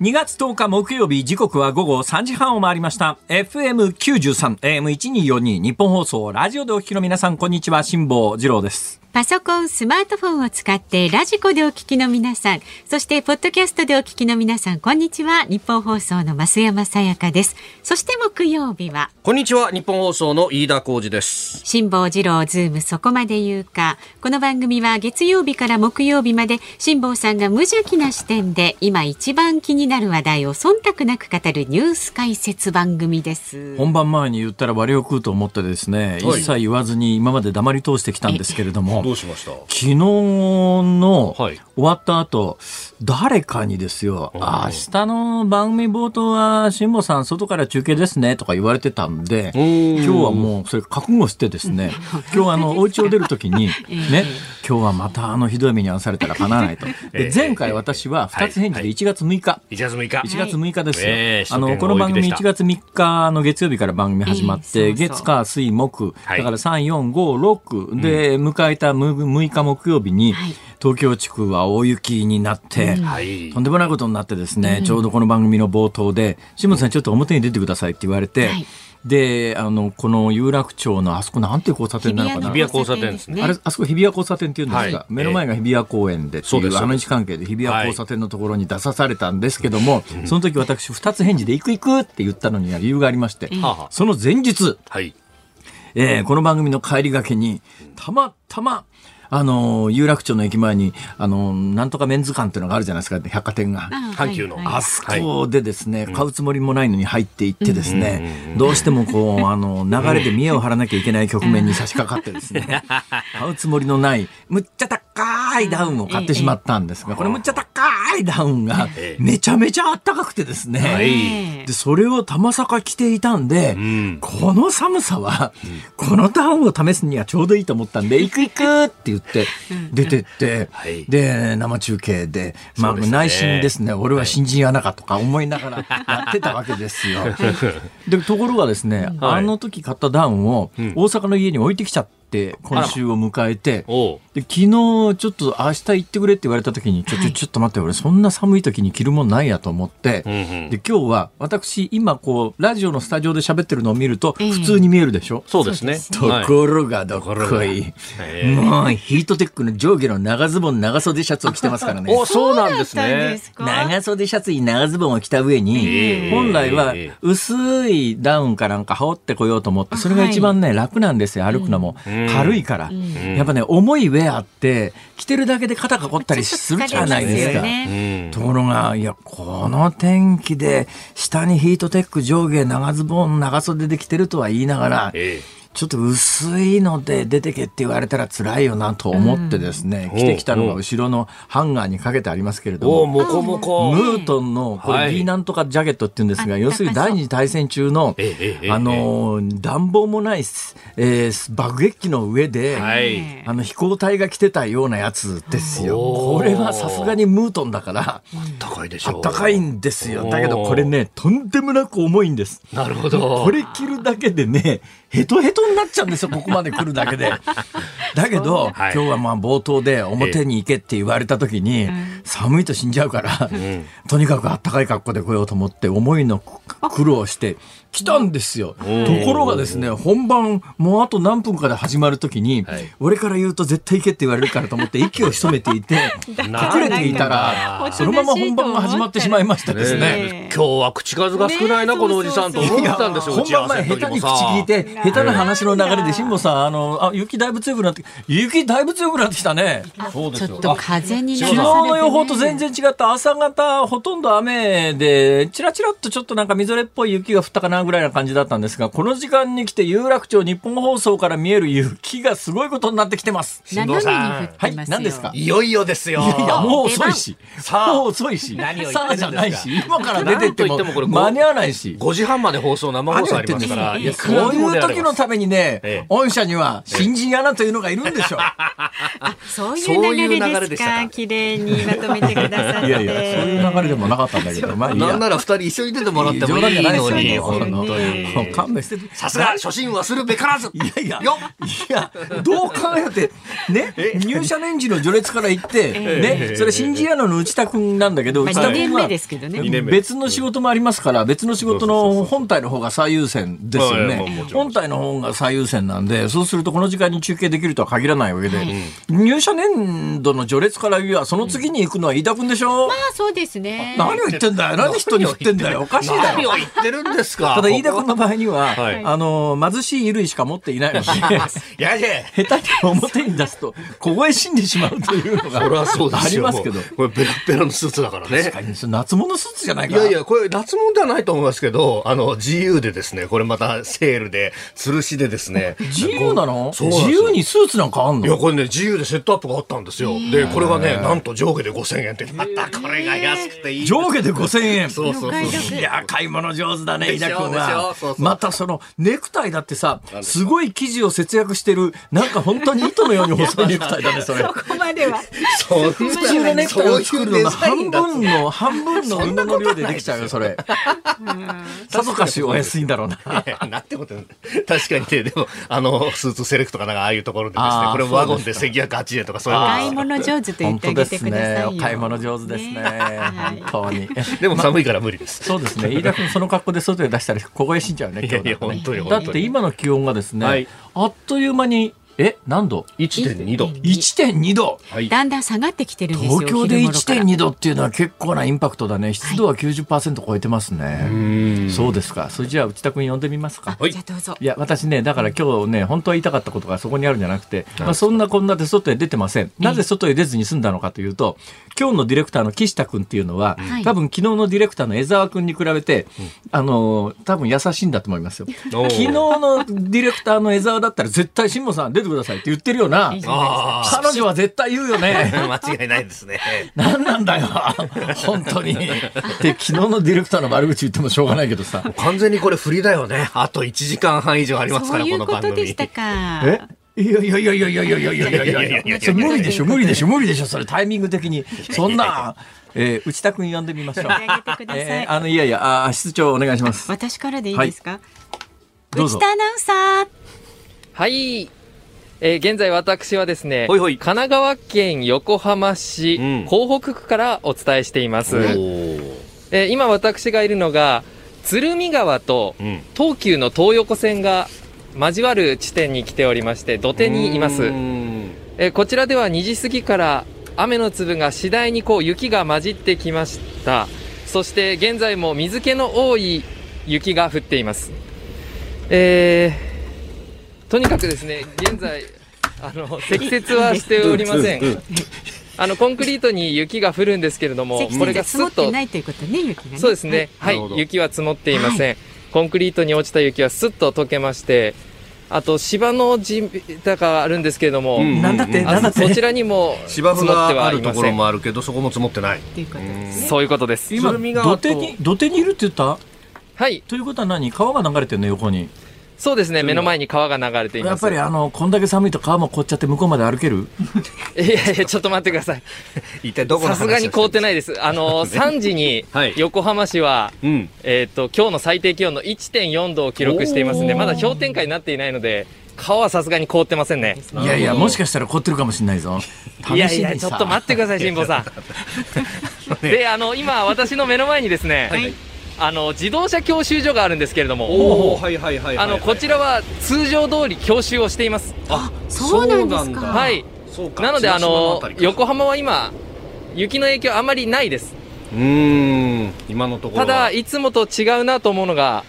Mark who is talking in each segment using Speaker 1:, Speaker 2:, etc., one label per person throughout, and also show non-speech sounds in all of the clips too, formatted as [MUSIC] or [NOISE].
Speaker 1: 2月10日木曜日時刻は午後3時半を回りました。FM93 AM1242 ニッポン放送ラジオでお聞きの皆さんこんにちは辛坊治郎です。
Speaker 2: パソコン、スマートフォンを使ってラジコでお聞きの皆さん、そしてポッドキャストでお聞きの皆さん、こんにちは。ニッポン放送の増山さやかです。そして木曜日は。
Speaker 3: こんにちは。ニッポン放送の飯田浩司です。
Speaker 2: 辛坊治郎ズームそこまで言うか。この番組は月曜日から木曜日まで辛坊さんが無邪気な視点で今一番気になる話題を忖度なく語るニュース解説番組です。
Speaker 1: 本番前に言ったら割を食うと思ってですね、一切言わずに今まで黙り通してきたんですけれども。
Speaker 3: どうしました？
Speaker 1: 昨日の終わった後、誰かにですよ、明日の番組冒頭は、辛坊さん、外から中継ですねとか言われてたんで、今日はもうそれ覚悟してですね、今 [LAUGHS] 日あの、[LAUGHS] お家を出るときに、[LAUGHS] ね、今日はまたあのひどい目に遭わされたらかなわないと。で前回私は2つ返事で1月6日。
Speaker 3: 1月6日。
Speaker 1: 1月6日ですよ。あの、この番組1月3日の月曜日から番組始まって、月、火、水、木、だから3、4、5、6で迎えた6日木曜日に、東京地区は大雪になって、とんでもないことになってですね、ちょうどこの番組の冒頭で、志村さんちょっと表に出てくださいって言われて、で、あの、この有楽町のあそこなんていう交差点なのかな？
Speaker 3: 日比谷交差点ですね。
Speaker 1: あれ、あそこ日比谷交差点っていうんですか、目の前が日比谷公園でっていう、あの位置関係で日比谷交差点のところに出さされたんですけども、その時私二つ返事で行く行くって言ったのには理由がありまして、その前日、はい、えー、この番組の帰りがけに、たまたま、あの、有楽町の駅前に、あの、なんとかメンズ館っていうのがあるじゃないですか、百貨店が。
Speaker 3: 阪急の。
Speaker 1: あそこでですね、買うつもりもないのに入っていってですね、どうしてもこう、[LAUGHS] あの、流れで見栄を張らなきゃいけない局面に差し掛かってですね、[LAUGHS] 買うつもりのない、むっちゃ高いダウンを買ってしまったんですが、これむっちゃ高いダウンがめちゃめちゃあったかくてですね、で、それをたまさか着ていたんで、この寒さは、このダウンを試すにはちょうどいいと思ったんで、行く行く。って言って出てって、で生中継で、まあ、内心ですね俺は新人アナかとか思いながらやってたわけですよ。でところがですね、あの時買ったダウンを大阪の家に置いてきちゃって。って今週を迎えてで昨日ちょっと明日行ってくれって言われた時にちょちょちょっと待って俺そんな寒い時に着るもんないやと思って、で今日は私今こうラジオのスタジオで喋ってるのを見ると普通に見えるでしょ、
Speaker 3: そうですね。
Speaker 1: ところがどっこい、もうヒートテックの上下の長ズボン長袖シャツを着てますからね。
Speaker 3: おそうなんですね。
Speaker 1: 長袖シャツに長ズボンを着た上に、本来は薄いダウンかなんか羽織ってこようと思ってそれが一番ね、楽なんですよ歩くのも。軽いから、やっぱね重いウェアって着てるだけで肩が凝ったりするじゃないですか。ね、ところがいやこの天気で下にヒートテック上下長ズボン長袖で着てるとは言いながら、ええちょっと薄いので出てけって言われたら辛いよなと思ってですね、うん、着てきたのが後ろのハンガーにかけてありますけれども、ムートンの、これ B なんとかジャケットって言うんですが、はい、要するに第二次大戦中の、あの、暖房もない、えー、爆撃機の上で、はい、あの飛行隊が着てたようなやつですよ。これはさすがにムートンだから、
Speaker 3: 高いでしょ
Speaker 1: う。高いんですよ。だけどこれね、とんでもなく重いんです。
Speaker 3: なるほど。
Speaker 1: これ着るだけでね、ヘトヘトになっちゃうんですよ、ここまで来るだけで。[LAUGHS] だけど、今日はまあ冒頭で表に行けって言われた時に、寒いと死んじゃうから、とにかくあったかい格好で来ようと思って思いの苦労して来たんですよ。ところがですね、本番もうあと何分かで始まる時に、俺から言うと絶対行けって言われるからと思って息を潜めていて、[LAUGHS] 隠れていたら、そのまま本番が始まってしまいましたですね。
Speaker 3: 今日は口数が少ないな、このおじさんと思ったんですよ、
Speaker 1: 本番前下手に口聞いて、下手な話の流れで、辛坊さん、あの、あ、雪だいぶ強くなって、雪だいぶ強くなってきたね。
Speaker 2: そうですよ。ちょっと風に
Speaker 1: 昨日の予報と全然違った。朝方、ほとんど雨で、ちらちらっとちょっとなんかみぞれっぽい雪が降ったかなぐらいな感じだったんですが、この時間に来て有楽町日本放送から見える雪がすごいことになってきてます。
Speaker 2: 辛坊さん。
Speaker 1: はい、何ですか？
Speaker 3: いよいよですよ。
Speaker 1: いやいや、もう遅いし。さあ、もう遅いし。何を言ってんじゃないし。今から出てっても間に合わないし。
Speaker 3: 5時半まで放送、生放送ありますから。いや、
Speaker 1: こういう時時のためにね、
Speaker 3: ええ
Speaker 1: 御社には新人アナというのがいるんでしょ。
Speaker 2: そうい
Speaker 3: そういう流
Speaker 2: れですか。綺麗にまとめてくださって。
Speaker 1: いやいや、そういう流れでもなかったんだけど、まあいいや。
Speaker 3: なんなら二人一緒に出てもらってもいい
Speaker 1: 冗談じゃない
Speaker 3: のに、
Speaker 1: ですよ
Speaker 3: 本当に。
Speaker 1: 勘弁してて。
Speaker 3: さすが初心はするべからず。
Speaker 1: いやいや、
Speaker 3: よ
Speaker 1: いや、どう考えて、ね、入社年次の序列から言って、ね、それ新人アナの内田君なんだけど、
Speaker 2: まあ
Speaker 1: 内田君は別の仕事もありますから、別の仕事の本体の方が最優先ですよね。本体の方が最優先なんで、そうするとこの時間に中継できるとは限らないわけで、入社年度の序列から言えば、その次に行くのは飯田君でしょ？
Speaker 2: まあそうですね。
Speaker 1: 何を言ってんだよ？何人に振ってんだよ？おかしいだろ。
Speaker 3: 何を言ってるんですか？
Speaker 1: ただ飯田君の場合には、
Speaker 3: はい
Speaker 1: あの、貧しい衣類しか持っていないので、[LAUGHS]
Speaker 3: いやいや。
Speaker 1: 下手に表に出すと凍え死んでしまうというのが
Speaker 3: そりゃそうですよ。
Speaker 1: ありますけど
Speaker 3: これベラッベラのスーツだからね
Speaker 1: 確。かに夏物スーツじゃないか
Speaker 3: いやいや、これ脱毛ではないと思いますけど、あの、自由でですね、これまたセールで、吊るしでですね。
Speaker 1: 自由なの？自由にスーツなんかあん
Speaker 3: いや、
Speaker 1: の
Speaker 3: これね、自由でセットアップがあったんですよ。で、これがね、なんと上下で5000円って。またこれが安くていい。
Speaker 1: 上下で5000円。
Speaker 3: そうそうそう。
Speaker 2: い
Speaker 1: や買い物上手だね
Speaker 3: でしょ
Speaker 1: 飯田君は
Speaker 3: そうそう。
Speaker 1: またそのネクタイだってさすごい生地を節約してるなんか本当に糸のように細いネクタイだねそれ。
Speaker 2: ここまでは。
Speaker 1: 普通のネクタイを作るのの半分の半分の布の量でできちゃうよそれ。さぞかしお安いんだろうな。
Speaker 3: なんてこと確かにね、でも、あの、スーツセレクトかなんか、ああいうところでですね。これもワゴンで1108円とかそういう。の
Speaker 2: 買い物上手と言ってあげてくださいよ。
Speaker 1: 本当ですね。お買い物上手ですね。
Speaker 2: はい
Speaker 1: 本当に。
Speaker 3: でも寒いから無理です。
Speaker 1: そうですね。飯田君その格好で外で出したら凍え死んじゃうね今日
Speaker 3: いやいや本当に本
Speaker 1: だって今の気温がですね、
Speaker 3: はい。
Speaker 1: あっという間にえ何度
Speaker 3: ？1.2度。
Speaker 1: 1.2度
Speaker 3: はい。
Speaker 2: だんだん下がってきてるんですよ。
Speaker 1: 東京で
Speaker 2: 昼頃から。
Speaker 1: 1.2度っていうのは結構なインパクトだね。湿度は90%超えてますね、そうですか。それじゃあ内田君呼んでみますか。
Speaker 3: はい。
Speaker 2: じゃあどうぞ。
Speaker 1: いや私ねだから今日ね本当は言いたかったことがそこにあるんじゃなくて、まあ、そんなこんなで外へ出てません。なぜ外へ出ずに済んだのかというと今日のディレクターの岸田君っていうのは、
Speaker 2: はい。
Speaker 1: 多分昨日のディレクターの江沢君に比べて、あの多分優しいんだと思いますよ。昨日のディレクターの江沢だったら絶対辛坊さん出てくださいって言ってるよな彼女は絶対言うよね
Speaker 3: あ、[LAUGHS] 間違いないですね。
Speaker 1: 何なんだよ [LAUGHS] 本当にで昨日のディレクターの悪口言ってもしょうがないけどさ
Speaker 3: 完全にこれ振りだよね。あと1時間半以上ありますから、
Speaker 2: そういうこ
Speaker 3: この番組。
Speaker 2: とでしたか。
Speaker 1: え？いやいやいやいやいやいやいやいやいや無理でしょ無理でしょ無理でしょそれタイミング的にそんな、えー、内田君呼んでみましょう。えーあのいやいやあ室長お願いします。
Speaker 2: 私からでいいですか。
Speaker 1: どうぞ
Speaker 2: 内田アナウンサー。
Speaker 4: はい。えー現在私はですね、
Speaker 3: ほいほい
Speaker 4: 神奈川県横浜市
Speaker 3: うん
Speaker 4: 港北区からお伝えしています。えー今私がいるのが、鶴見川と
Speaker 3: うん。
Speaker 4: 東急の東横線が交わる地点に来ておりまして、土手にいます。
Speaker 3: うん
Speaker 4: えーこちらでは2時過ぎから雨の粒が次第にこう雪が混じってきました。そして現在も水気の多い雪が降っています。えー、とにかくですね、現在、あの、積雪はしておりません。あの、コンクリートに雪が降るんですけれども、
Speaker 2: 積
Speaker 4: これ
Speaker 2: 雪が積もっ
Speaker 4: と、
Speaker 2: ないということね雪がね。
Speaker 4: そうですね、はい、雪は積もっていません。コンクリートに落ちた雪はスッと溶けまして、あと芝の地だがあるんですけれども、
Speaker 3: うん
Speaker 1: なんだって
Speaker 4: あ
Speaker 1: なんだって
Speaker 4: そちらにも積
Speaker 3: 芝生
Speaker 4: もって
Speaker 3: があるところ
Speaker 4: はいません。
Speaker 3: もあるけど、そこも積もってない。
Speaker 2: っていうことですね。
Speaker 4: そういうことです。
Speaker 1: 今土手に土手にいるって言った？
Speaker 4: はい、
Speaker 1: ということは何？川が流れてるの横に
Speaker 4: そうですね、目の前に川が流れています。
Speaker 1: やっぱりあのこんだけ寒いと川も凍っちゃって向こうまで歩ける？
Speaker 4: いやいや、ちょっと待ってください。
Speaker 3: 一体どこ
Speaker 4: さすがに凍ってないです。あの、[LAUGHS] 3時に
Speaker 3: はい
Speaker 4: 横浜市は、
Speaker 3: うん。
Speaker 4: えっ、と、今日の最低気温の1.4度を記録していますんで、まだ氷点下になっていないので、川はさすがに凍ってませんね。
Speaker 1: いやいやもしかしたら凍ってるかもしれないぞ
Speaker 4: いやいや、ちょっと待ってください、辛坊さん。[LAUGHS] で、あの、今、私の目の前にですね、
Speaker 2: はい
Speaker 4: あの、自動車教習所があるんですけれども、
Speaker 3: おおはいはいはいはい。
Speaker 4: あの、こちらは通常通り教習をしています。
Speaker 3: あ、
Speaker 2: そうなんですか
Speaker 4: はい。なので、あの、横
Speaker 3: 横
Speaker 4: 浜は今、雪の影響あんまりないです。
Speaker 3: うーん。今のところは。
Speaker 4: ただ、いつもと違うなと思うのが、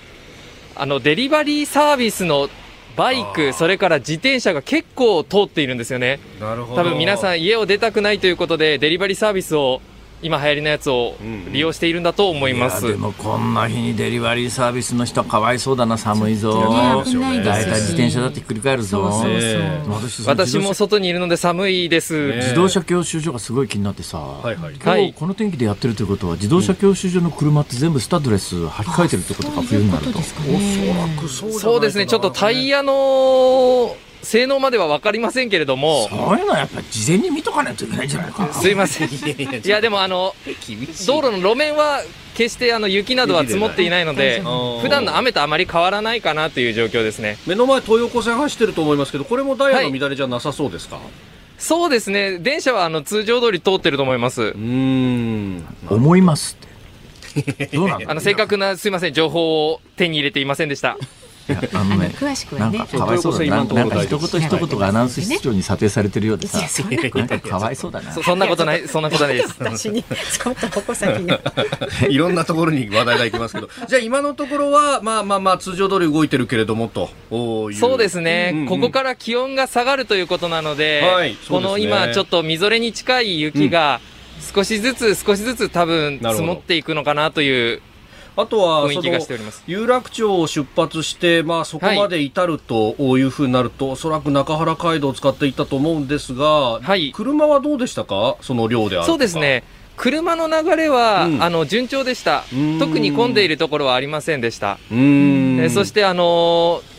Speaker 4: あの、デリバリーサービスのバイク、それから自転車が結構通っているんですよね。
Speaker 3: なるほど。
Speaker 4: 多分皆さん家を出たくないということで、デリバリーサービスを今流行りのやつを利用しているんだと思います。
Speaker 1: いやでもこんな日にデリバリーサービスの人かわいそうだな寒いぞ。大体自転車だってひっくり返るぞ。
Speaker 2: そうそうそう。
Speaker 3: ね
Speaker 1: 私
Speaker 4: も外にいるので寒いです。
Speaker 3: ね
Speaker 1: 自動車教習所がすごい気になってさ、
Speaker 3: はいはい。
Speaker 1: 今日この天気でやってるということは自動車教習所の車って全部スタッドレス履き替えてるってことか冬になると。
Speaker 2: ですかね。
Speaker 4: そうですね、ちょっとタイヤの性能までは分かりませんけれども、
Speaker 1: そういうのはやっぱり事前に見とかないといけないんじゃないかな。
Speaker 4: すいません。[LAUGHS] いや、でもあの、道路の路面は決してあの雪などは積もっていないので普段の雨とあまり変わらないかなという状況ですね。
Speaker 3: 目の前東横線走ってると思いますけど、これもダイヤの乱れじゃなさそうですか、
Speaker 4: そうですね、電車はあの通常通り通ってると思います。
Speaker 3: う。ーん。
Speaker 1: 思いますって。どうなんだ
Speaker 4: あの正確なすいません。情報を手に入れていませんでした。
Speaker 1: あのね
Speaker 2: 詳しくはね。
Speaker 1: なんか。かわいそうだな。
Speaker 3: 今のところ
Speaker 1: なんか一言一言がアナウンス室長に査定されてるようでさ。
Speaker 2: な
Speaker 1: なんかかわいそうだな。
Speaker 4: そそんなことないそんなことないです。
Speaker 2: 私にちょっと矛先が。[LAUGHS]
Speaker 3: いろんなところに話題がいきますけど、じゃあ今のところは、まあまあまあ通常通り動いてるけれどもと。いう。
Speaker 4: そうですね、
Speaker 3: うんうん。
Speaker 4: ここから気温が下がるということなので、
Speaker 3: はいそうですね。
Speaker 4: この今、ちょっとみぞれに近い雪が、少しずつ少しずつ多分積もっていくのかなという
Speaker 3: あとは。有楽町を出発して、まあ、そこまで至るというふうになると、おそらく中原街道を使っていったと思うんですが、
Speaker 4: はい
Speaker 3: 車はどうでしたか？その量である
Speaker 4: そうです。ね。車の流れは、
Speaker 3: うん
Speaker 4: あの順調でした
Speaker 3: うん。
Speaker 4: 特に混んでいるところはありませんでした。
Speaker 3: う。
Speaker 4: えそしてあのー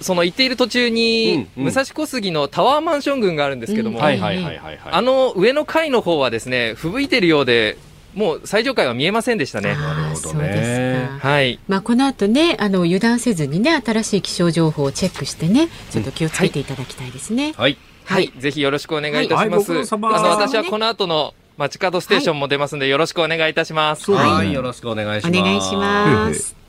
Speaker 4: その行っている途中に、武蔵小杉のタワーマンション群があるんですけども、
Speaker 2: うん
Speaker 3: はいはいはいはいはい。
Speaker 4: あの上の階の方はですね、吹雪いてるようで、もう最上階は見えませんでしたね。
Speaker 3: なるほどね
Speaker 2: そうですか。
Speaker 4: はい。
Speaker 2: まあ、この後ね、あの油断せずにね、新しい気象情報をチェックしてね、ちょっと気をつけていただきたいですね。
Speaker 3: はい。
Speaker 4: はい、ぜひよろしくお願いいたします。
Speaker 1: はいご苦労様
Speaker 4: あの、私はこの後の街角ステーションも出ますんで、よろしくお願いいたします。
Speaker 3: はい、よろしくお願いします。
Speaker 2: お願いします。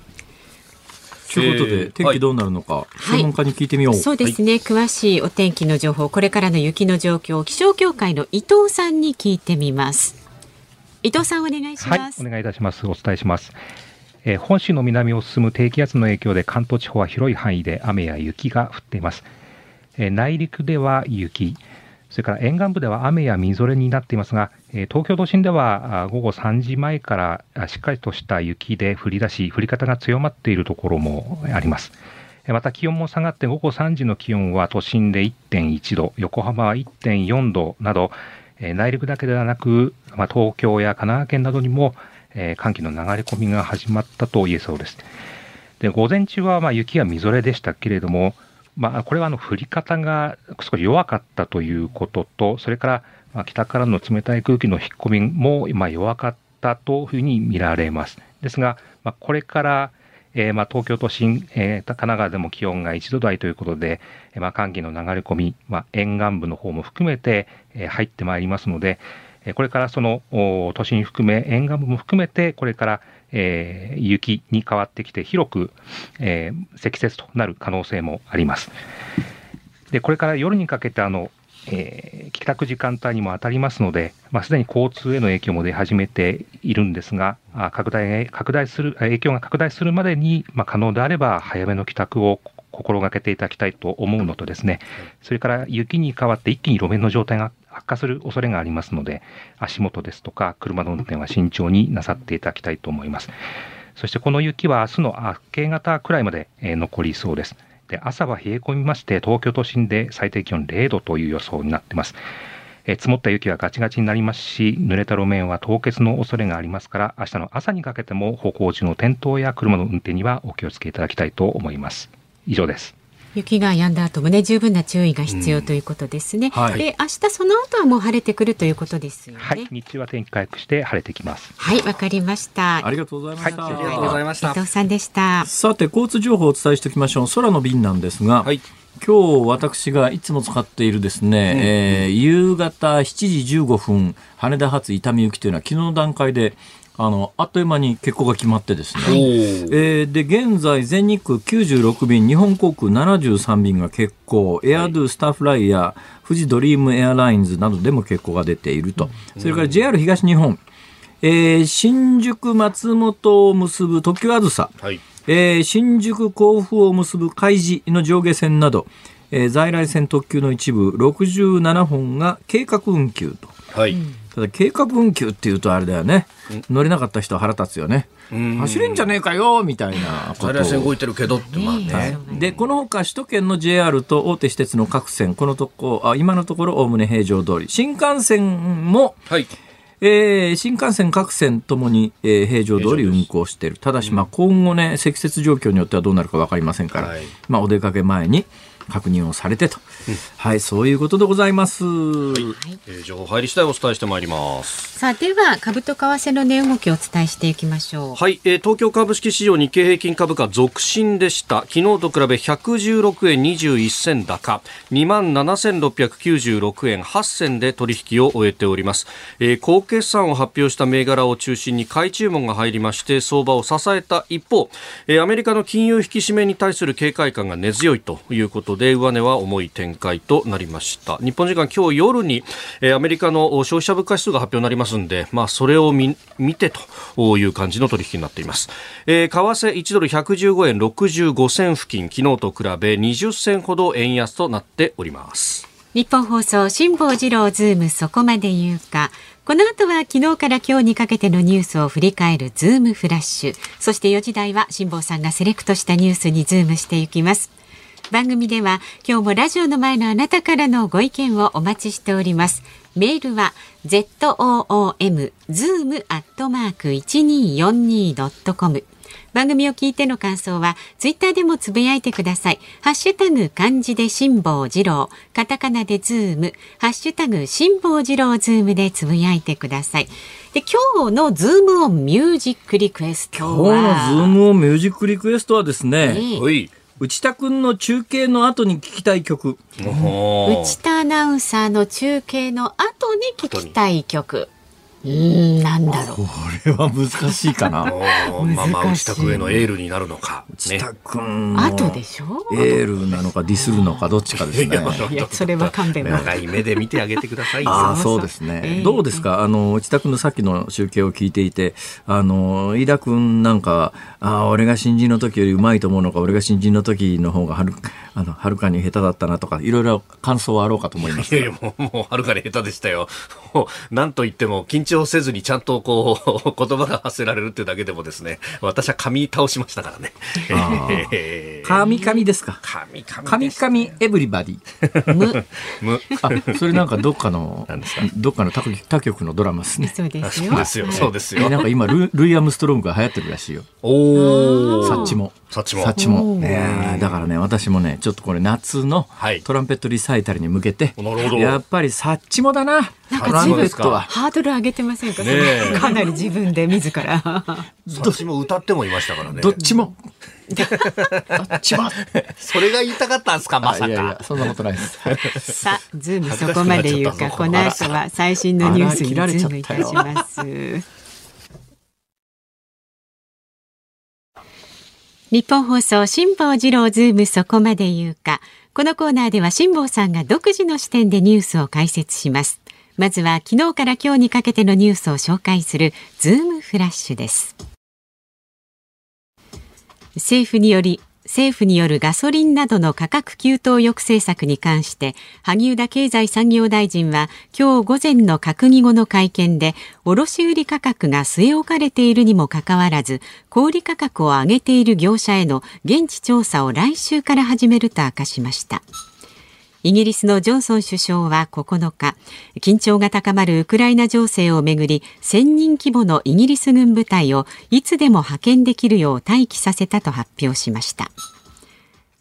Speaker 1: ということで、
Speaker 3: えー
Speaker 1: 天気どうなるのか、専門家に聞いてみよう。
Speaker 2: そうですね、詳しいお天気の情報、これからの雪の状況、気象協会の伊藤さんに聞いてみます。伊藤さんお願いし
Speaker 5: はい
Speaker 2: ま、す。
Speaker 5: お願いいたします。お伝えします。えー本州の南を進む低気圧の影響で関東地方は広い範囲で雨や雪が降っています。えー内陸では雪、それから沿岸部では雨やみぞれになっていますが、えー東京都心では午後3時前からしっかりとした雪で降り出し、降り方が強まっているところもあります。また気温も下がって午後3時の気温は都心で1.1度、横浜は1.4度など、え内陸だけではなく、まあ、東京や神奈川県などにも、えー寒気の流れ込みが始まったと言えそうです。で午前中はまあ雪やみぞれでしたけれども、まあ、これはあの降り方が少し弱かったということと、それからまあ北からの冷たい空気の引っ込みもまあ弱かったというふうに見られます。ですが、まあ、これから、えーまあ東京都心、えー神奈川でも気温が1度台ということで、えーまあ寒気の流れ込み、まあ、沿岸部の方も含めて、え入ってまいりますので、えこれからその都心含め、沿岸部も含めて、これから、えー雪に変わってきて、広く、え積雪となる可能性もあります。で、これから夜にかけて、あの、えー帰宅時間帯にも当たりますので、まあ、すでに交通への影響も出始めているんですが、あ拡大拡大する影響が拡大するまでに、まあ、可能であれば早めの帰宅を心がけていただきたいと思うのとですね、それから雪に変わって一気に路面の状態が悪化する恐れがありますので、足元ですとか車の運転は慎重になさっていただきたいと思います。そしてこの雪は明日の明け方くらいまで、えー残りそうです。で朝は冷え込みまして、東京都心で最低気温0度という予想になっています。え積もった雪はガチガチになりますし、濡れた路面は凍結の恐れがありますから、明日の朝にかけても歩行中の転倒や車の運転にはお気をつけいただきたいと思います。以上です。
Speaker 2: 雪が止んだ後もね、十分な注意が必要ということですね。
Speaker 1: はい
Speaker 2: で、明日その後はもう晴れてくるということですよね。
Speaker 5: はい、日中は天気回復して晴れてきます。
Speaker 2: はい、わかりました。
Speaker 1: ありがとうございました。
Speaker 5: はいあり
Speaker 3: がとうございました
Speaker 2: 伊。藤さんでした。
Speaker 1: さて、交通情報をお伝えしておきましょう。空の便なんですが、
Speaker 3: はい。
Speaker 1: 今日私がいつも使っているですね、えー夕方7時15分、羽田発伊丹行きというのは昨日の段階で、あの、あっという間に欠航が決まってですね、えーで、現在、全日空96便、日本航空73便が欠航、エアドゥ、スターフライヤー、富士ドリームエアラインズなどでも欠航が出ていると。それから JR 東日本、えー新宿松本を結ぶ特急あずさ、
Speaker 3: はい。
Speaker 1: えー新宿甲府を結ぶ海事の上下線など、えー在来線特急の一部67本が計画運休と。
Speaker 3: はい。
Speaker 1: ただ計画運休っていうとあれだよね、乗れなかった人は腹立つよね、走れんじゃねえかよみたいな
Speaker 3: 在来線動いてるけどってまあね。
Speaker 1: でこのほか首都圏の JR と大手私鉄の各線このとこあ今のところおおむね平常通り。新幹線も
Speaker 3: はい。
Speaker 1: えー新幹線各線ともに、えー平常通り運行している。ただし、まあ、今後ね、積雪状況によってはどうなるか分かりませんから、
Speaker 3: はい。
Speaker 1: まあ、お出かけ前に確認をされてと。はい、そういうことでございます。
Speaker 3: えー情報入り次第お伝えしてまいります。
Speaker 2: さあでは株と為替の値動きをお伝えしていきましょう。
Speaker 3: はい、えー東京株式市場日経平均株価続伸でした。昨日と比べ116円21銭高、27,696円8銭で取引を終えております。えー高決算を発表した銘柄を中心に買い注文が入りまして、相場を支えた一方、えーアメリカの金融引き締めに対する警戒感が根強いということで、上値は重い展開となりました。日本時間今日夜に、えーアメリカの消費者物価指数が発表になりますんで、まあ、それを見見てという感じの取引になっています。えー為替1ドル115円65銭付近、昨日と比べ20銭ほど円安となっております。
Speaker 2: ニッポン放送辛坊治郎ズームそこまで言うか。この後は昨日から今日にかけてのニュースを振り返るズームフラッシュ。そして4時台は辛坊さんがセレクトしたニュースにズームしていきます。番組では今日もラジオの前のあなたからのご意見をお待ちしております。メールは zoom zoom アットマーク 1242.com 番組を聞いての感想はツイッターでもつぶやいてください。ハッシュタグ漢字で辛坊治郎、カタカナでズーム、ハッシュタグ辛坊治郎ズームでつぶやいてください。で今日のズームオンミュージックリクエスト
Speaker 1: 今日のズー
Speaker 2: は
Speaker 1: ムオンミュージックリクエストはですね、
Speaker 2: ええ
Speaker 3: はい。
Speaker 1: 内田君の中継の後に聞きたい曲。
Speaker 2: 内田アナウンサーの中継の後に聞きたい曲。うーん、なんだろう。
Speaker 1: これは難しいかな。[LAUGHS]
Speaker 3: まあまあ、内田君へのエールになるのか。
Speaker 1: 内田くんの
Speaker 2: 後でしょ？
Speaker 1: エールなのかディスるのかどっちかですね。
Speaker 2: いや、それは勘弁を。
Speaker 3: 長い目で見てあげてくださいよ。
Speaker 1: ああ、
Speaker 2: そう
Speaker 1: ですね。
Speaker 2: ええ
Speaker 1: どうですか？あの、内田君のさっきの集計を聞いていて、あの、飯田君なんか、ああ、俺が新人の時よりうまいと思うのか、俺が新人の時の方がはる、あの、はるかに下手だったなとか、いろいろ感想はあろうかと思います
Speaker 3: いやいや、もう、もう、はるかに下手でしたよ。もう、なんと言っても、緊張せずにちゃんとこう、[LAUGHS] 言葉が発せられるっていうだけでもですね、私は髪倒しましたからね。
Speaker 1: あ
Speaker 3: えー [LAUGHS]
Speaker 1: 神々ですか？
Speaker 3: 神々
Speaker 1: 神
Speaker 3: です。
Speaker 1: 々エブリバディ。
Speaker 2: む、[LAUGHS]
Speaker 3: む。
Speaker 1: あ、それなんかどっかの
Speaker 3: 何ですか、
Speaker 1: どっかの他局他局のドラマですね。
Speaker 2: そうですよ
Speaker 3: そう。ですよ、そうですよ
Speaker 1: えな。んか今ル、ルイ・アームストロングが流行ってるらしいよ。
Speaker 3: おー。
Speaker 1: サッチも。
Speaker 3: サッチも
Speaker 1: サッチも。ねえだからね、私もね、ちょっとこれ夏の
Speaker 3: はい
Speaker 1: トランペットリサイタルに向けて、
Speaker 3: なるほど
Speaker 1: やっぱりサッチもだな、
Speaker 2: なんか
Speaker 1: トランペットは。
Speaker 2: ハードル上げてませんか、
Speaker 3: ねえ
Speaker 2: かなり自分で自ら。
Speaker 3: サッチも歌ってもいましたからね。
Speaker 1: どっちも。[LAUGHS] どっちも。
Speaker 3: それが言いたかったんですか、まさ
Speaker 1: あいやいや
Speaker 3: か。、
Speaker 1: そんなことないです。
Speaker 2: さあ、ズームそこまで言うか、この後は最新のニュースにズームい
Speaker 1: た
Speaker 2: します。ニッポン放送辛坊治郎ズームそこまで言うか。このコーナーでは辛坊さんが独自の視点でニュースを解説します。まずは昨日から今日にかけてのニュースを紹介するズームフラッシュです。政府により政府によるガソリンなどの価格急騰抑制策に関して萩生田経済産業大臣は今日午前の閣議後の会見で卸売価格が据え置かれているにもかかわらず小売価格を上げている業者への現地調査を来週から始めると明かしました。イギリスのジョンソン首相は9日、緊張が高まるウクライナ情勢をめぐり、1000人規模のイギリス軍部隊をいつでも派遣できるよう待機させたと発表しました。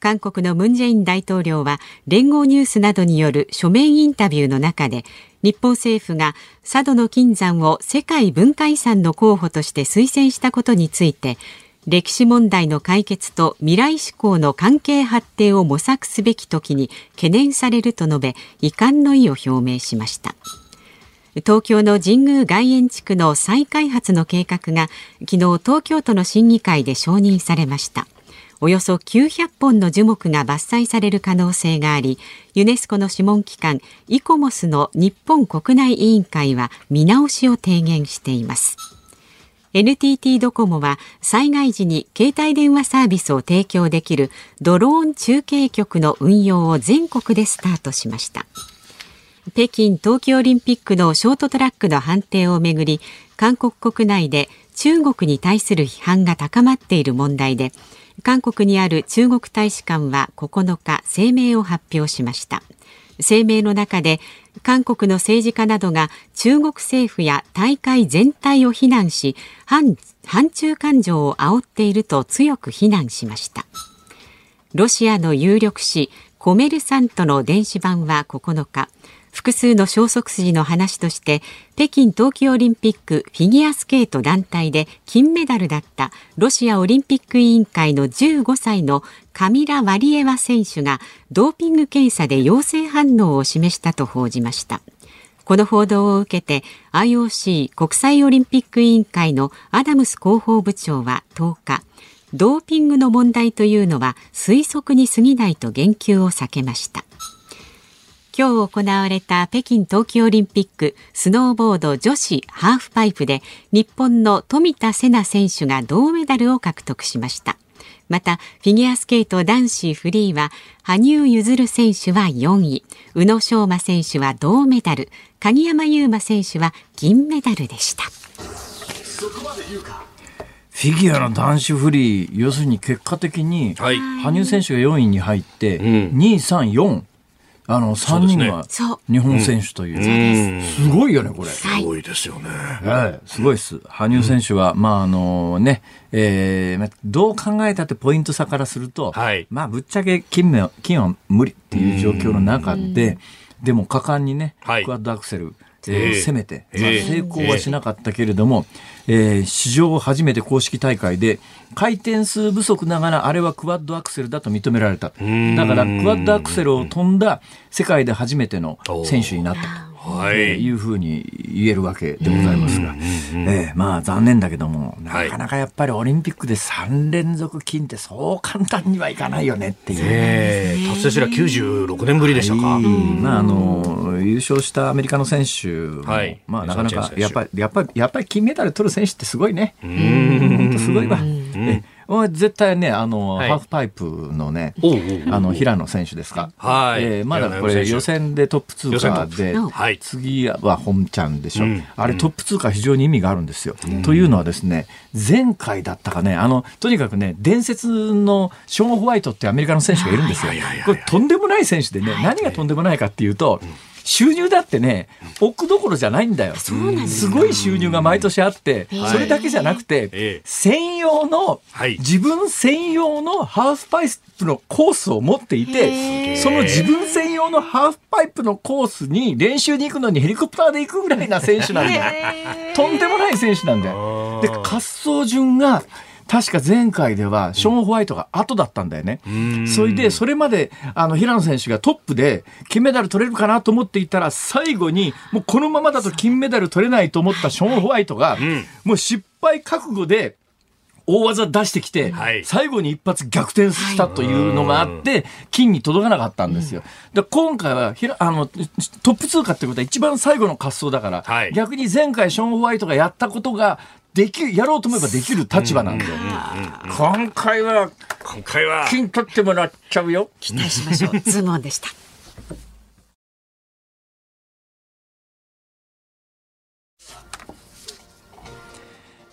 Speaker 2: 韓国のムン・ジェイン大統領は連合ニュースなどによる書面インタビューの中で日本政府が佐渡の金山を世界文化遺産の候補として推薦したことについて歴史問題の解決と未来志向の関係発展を模索すべき時に懸念されると述べ遺憾の意を表明しました。東京の神宮外苑地区の再開発の計画が昨日東京都の審議会で承認されました。およそ900本の樹木が伐採される可能性がありユネスコの諮問機関イコモスの日本国内委員会は見直しを提言しています。NTT ドコモは災害時に携帯電話サービスを提供できるドローン中継局の運用を全国でスタートしました。北京冬季オリンピックのショートトラックの判定をめぐり韓国国内で中国に対する批判が高まっている問題で韓国にある中国大使館は9日声明を発表しました。声明の中で韓国の政治家などが中国政府や大会全体を非難し反反中感情を煽っていると強く非難しました。ロシアの有力紙コメルサントの電子版は9日。複数の消息筋の話として北京冬季オリンピックフィギュアスケート団体で金メダルだったロシアオリンピック委員会の15歳のカミラ・ワリエワ選手がドーピング検査で陽性反応を示したと報じました。この報道を受けて IOC 国際オリンピック委員会のアダムス広報部長は10日ドーピングの問題というのは推測に過ぎないと言及を避けました。今日行われた北京冬季オリンピックスノーボード女子ハーフパイプで日本の富田瀬奈選手が銅メダルを獲得しました。またフィギュアスケート男子フリーは羽生結弦選手は4位。宇野昌磨選手は銅メダル。鍵山優真選手は銀メダルでした。
Speaker 1: フィギュアの男子フリー要するに結果的に
Speaker 3: はい。
Speaker 1: 羽生選手が4位に入って、
Speaker 3: ん。
Speaker 1: 2、3、4あの3人が
Speaker 2: そう。
Speaker 1: 日本選手という、
Speaker 3: うん。
Speaker 1: すごいよねこれ。
Speaker 3: すごいですよね。
Speaker 1: はい、すごいです。羽生選手は、まああのね、えーまあどう考えたってポイント差からすると、
Speaker 3: はい。
Speaker 1: まあぶっちゃけ金目金は無理っていう状況の中で、でも果敢にね、
Speaker 3: はい。
Speaker 1: クワッドアクセル、え
Speaker 3: ええ
Speaker 1: ー攻めて、
Speaker 3: ええ
Speaker 1: まあ成功はしなかったけれども、えー史上初めて公式大会で回転数不足ながらあれはクワッドアクセルだと認められた。だ
Speaker 3: ん
Speaker 1: からクワッドアクセルを飛んだ世界で初めての選手になったと。
Speaker 3: はい。
Speaker 1: えーいうふうに言えるわけでございますが、えーまあ残念だけども、
Speaker 3: はい
Speaker 1: なかなかやっぱりオリンピックで3連続金ってそう簡単にはいかないよねっていう。
Speaker 3: ええ達成すれば96年ぶりでしたか。
Speaker 1: はいまああの優勝したアメリカの選手も、
Speaker 3: はい
Speaker 1: まあなかなかやっぱりやっぱりやっぱり金メダル取る選手ってすごいね。本当すごいわ。えお絶対ねあの、
Speaker 4: はい。
Speaker 1: ハーフパイプのね。
Speaker 3: おうおう
Speaker 1: あの平野選手ですか？
Speaker 3: はい。
Speaker 1: えーまだこれ予選でトップ通過で、
Speaker 3: はい。
Speaker 1: 次は本ちゃんでしょ、
Speaker 3: うん。
Speaker 1: あれトップ通過非常に意味があるんですよ。というのはですね前回だったかねあのとにかくね伝説のショーン・ホワイトってアメリカの選手がいるんですよ。これとんでもない選手でね何がとんでもないかっていうと。収入だってね、億どころじゃないんだよ。すごい収入が毎年あって、それだけじゃなくて、
Speaker 3: ええ。
Speaker 1: 専用の、
Speaker 3: はい。
Speaker 1: 自分専用のハーフパイプのコースを持っていて、その自分専用のハーフパイプのコースに練習に行くのにヘリコプターで行くぐらいな選手なんだよ。とんでもない選手なんだよ。で、滑走順が、確か前回ではショーン・ホワイトが後だったんだよね。それで、それまで、あの、平野選手がトップで金メダル取れるかなと思っていたら、最後に、もうこのままだと金メダル取れないと思ったショーン・ホワイトが、もう失敗覚悟で、大技出してきて、
Speaker 3: はい。
Speaker 1: 最後に一発逆転したというのがあって、金に届かなかったんですよ。で今回はひらあのトップ通過ってことは一番最後の滑走だから、
Speaker 3: はい。
Speaker 1: 逆に前回ショーン・ホワイトがやったことができやろうと思えばできる立場なんで、今回は
Speaker 3: 今回は。
Speaker 1: 金取ってもらっちゃうよ。
Speaker 2: 期待しましょうズモンでした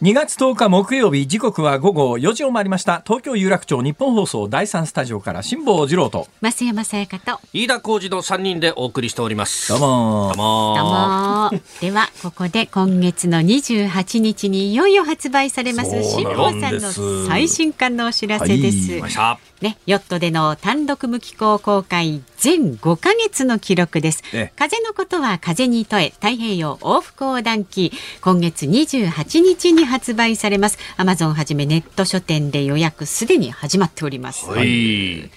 Speaker 1: 2月10日木曜日時刻は午後4時を回りました。東京有楽町日本放送第3スタジオから辛坊治郎と。
Speaker 2: 増山さやかと。
Speaker 3: 飯田浩二の3人でお送りしております。
Speaker 1: どうも
Speaker 3: どうも
Speaker 2: どうもではここで今月の28日にいよいよ発売されます辛坊さんの最新刊のお知らせです、
Speaker 1: はい。
Speaker 3: 来ました。
Speaker 2: ね、ヨットでの単独無寄港公開全5ヶ月の記録です
Speaker 1: ええ。
Speaker 2: 風のことは風に問え太平洋往復横断機今月28日に発売されます。アマゾンはじめネット書店で予約すでに始まっております。
Speaker 3: はい。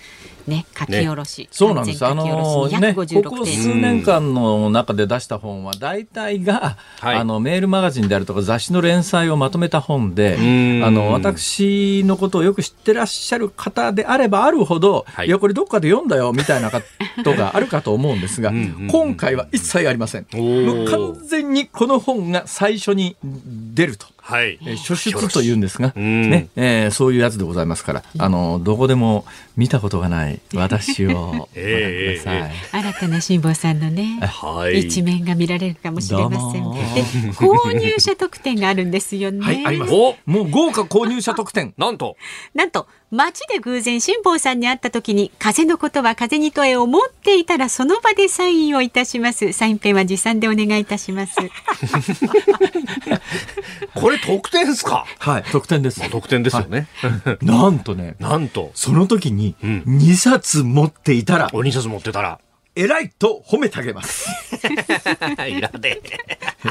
Speaker 2: ね、書き下ろし。
Speaker 1: そうなんです。あのね、こ
Speaker 2: 256
Speaker 1: こ
Speaker 2: 点
Speaker 1: 数年間の中で出した本は大体が、
Speaker 3: はい
Speaker 1: あのメールマガジンであるとか雑誌の連載をまとめた本で、
Speaker 3: ん
Speaker 1: あの私のことをよく知ってらっしゃる方であればあるほど、
Speaker 3: はい
Speaker 1: い、やこれどっかで読んだよみたいなことがあるかと思うんですが、今回は一切ありません。完全にこの本が最初に出ると。
Speaker 3: はい。
Speaker 1: えー書出というんですが、
Speaker 3: うん
Speaker 1: ねえーそういうやつでございますから、あのどこでも見たことがない私をご覧ください。[LAUGHS]
Speaker 3: えええ
Speaker 2: 新たな辛坊さんのね、
Speaker 3: はい。
Speaker 2: 一面が見られるかもしれません。で、購入者特典があるんですよね。
Speaker 1: はい、あります。
Speaker 3: お
Speaker 1: もう豪華購入者特典。
Speaker 3: なんと。
Speaker 2: なんと、街で偶然辛坊さんに会った時に、風のことは風に問えを持っていたら、その場でサインをいたします。サインペンは持参でお願いいたします。[LAUGHS]
Speaker 3: これ特典ですか？
Speaker 1: はい、特典です。
Speaker 3: 特典ですよね。
Speaker 1: なんとね、
Speaker 3: なんと。
Speaker 1: その時に
Speaker 3: うん
Speaker 1: 2冊持っていたら、
Speaker 3: お2冊持ってたら。
Speaker 1: 偉いと褒めてあげます。
Speaker 3: いらね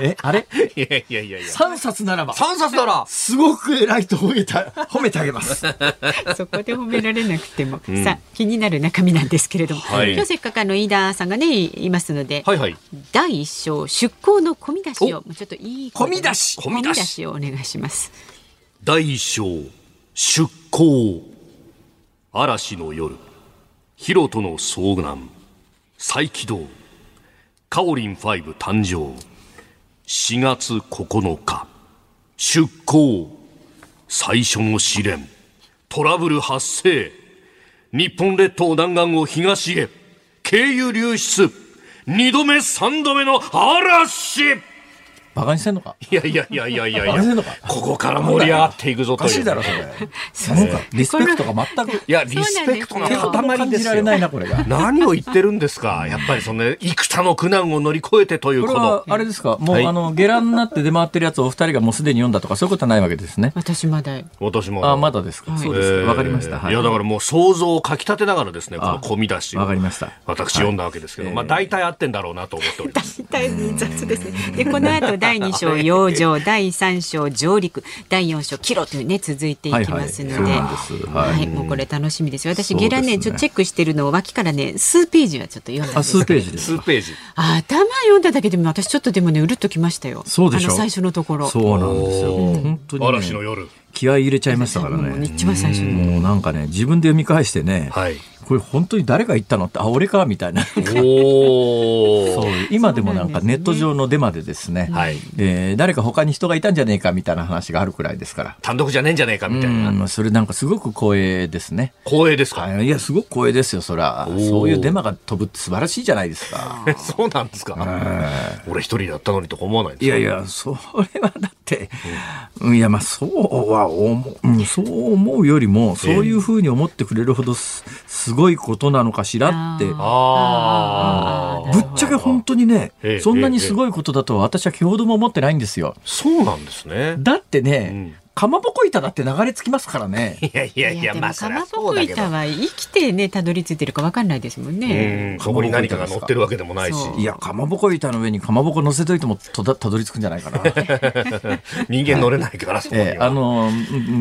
Speaker 1: え、あれ？
Speaker 3: え。いやいやいやいや。
Speaker 1: ?3 冊ならば、
Speaker 3: 3冊なら。
Speaker 1: すごく偉いと褒めた、褒めてあげます。[LAUGHS]
Speaker 2: そこで褒められなくても、さあ気になる中身なんですけれども、
Speaker 3: はい
Speaker 2: 今日せっかくあの飯田さんがねいますので、
Speaker 3: はいはい。
Speaker 2: 第一章出向の込み出しをもうちょっといい
Speaker 1: 込み出し
Speaker 2: 込み出しをお願いします。
Speaker 3: 第一章、出航。嵐の夜。ヒロトの遭難。再起動。カオリン5誕生。4月9日。出航。最初の試練。トラブル発生。日本列島南岸を東へ。経由流出。二度目三度目の嵐
Speaker 1: バカにしてんのか？
Speaker 3: いやいやいやいやいやいやここから盛り上がっていくぞ
Speaker 1: お
Speaker 3: という。
Speaker 1: かしいだろ、それ。なんか、リスペクトが全く、
Speaker 3: いや、リスペクトの
Speaker 2: そうなんですよ。
Speaker 3: 何を言ってるんですか？やっぱりそのね、幾多の苦難を乗り越えてというこ
Speaker 1: これは
Speaker 3: の、、
Speaker 1: あれですか？もう、
Speaker 3: はい
Speaker 1: あの、下乱になって出回ってるやつをお二人がもうすでに読んだとか、そういうことはないわけですね。
Speaker 2: 私まだ
Speaker 3: 私も。
Speaker 1: あ、まだですか？そうですか。わかりました。はい
Speaker 3: いや、だからもう想像をかき立てながらですね、この込み出しを
Speaker 1: わかりました。
Speaker 3: 私読んだわけですけど、
Speaker 1: はい
Speaker 3: まあ大体合ってんだろうなと思っております。
Speaker 2: 大変雑ですね。で、この後第2章養生、第3章上陸、第4章キロというね、続いていきますので。
Speaker 1: はい
Speaker 2: もうこれ楽しみですよ。私、
Speaker 1: そうですね
Speaker 2: ゲラね、ちょっとチェックしてるのを脇からね、数ページはちょっと読んだん
Speaker 1: あ、
Speaker 2: です
Speaker 1: 数ページですか。
Speaker 3: 数ページ。
Speaker 2: 頭読んだだけでも私ちょっとでもね、うるっときましたよ。
Speaker 1: そうでしょ
Speaker 2: あの最初のところ。
Speaker 1: そうなんですよ。本当に、ね、
Speaker 3: 嵐の夜。
Speaker 1: 気合い入れちゃいましたから
Speaker 2: もう
Speaker 1: ね。
Speaker 2: 一番最初の。
Speaker 1: もうなんかね、自分で読み返してね、
Speaker 3: はい。
Speaker 1: これ本当に誰が言ったのって、あ、俺かみたいな。そう。今でもなんかネット上のデマでですね、
Speaker 3: はい
Speaker 1: えー誰か他に人がいたんじゃねえかみたいな話があるくらいですから。
Speaker 3: 単独じゃねえんじゃねえかみたいな。
Speaker 1: うん、それなんかすごく光栄ですね。
Speaker 3: 光栄ですか、
Speaker 1: はいいや、すごく光栄ですよ、そら。
Speaker 3: ー
Speaker 1: そういうデマが飛ぶって素晴らしいじゃないですか。[LAUGHS]
Speaker 3: そうなんですか、俺一人だったのにとか思わないんですか
Speaker 1: いやいや、それはだって、うんいや、まあ、そうは思う、うん、そう思うよりも、そういうふうに思ってくれるほどすすごいことなのかしらって、
Speaker 3: ああ。
Speaker 1: ぶっちゃけ本当にね
Speaker 3: ええ、
Speaker 1: そんなにすごいことだとは私は気ほども思ってないんですよ。
Speaker 3: そうなんですね。
Speaker 1: だって
Speaker 3: うん
Speaker 1: ね、かまぼこ板だって流れ着きますからね。[LAUGHS]
Speaker 3: いやいやいや、まあ
Speaker 2: かまぼこ板。は生きてねたどり着いてるかわかんないですもん
Speaker 3: う
Speaker 2: ね。
Speaker 3: ん、そこに何かが乗ってるわけでもないし。
Speaker 1: いや、かまぼこ板の上にかまぼこ乗せといてもとだたどり着くんじゃないかな。[LAUGHS]
Speaker 3: 人間乗れないから、
Speaker 1: あの、うんう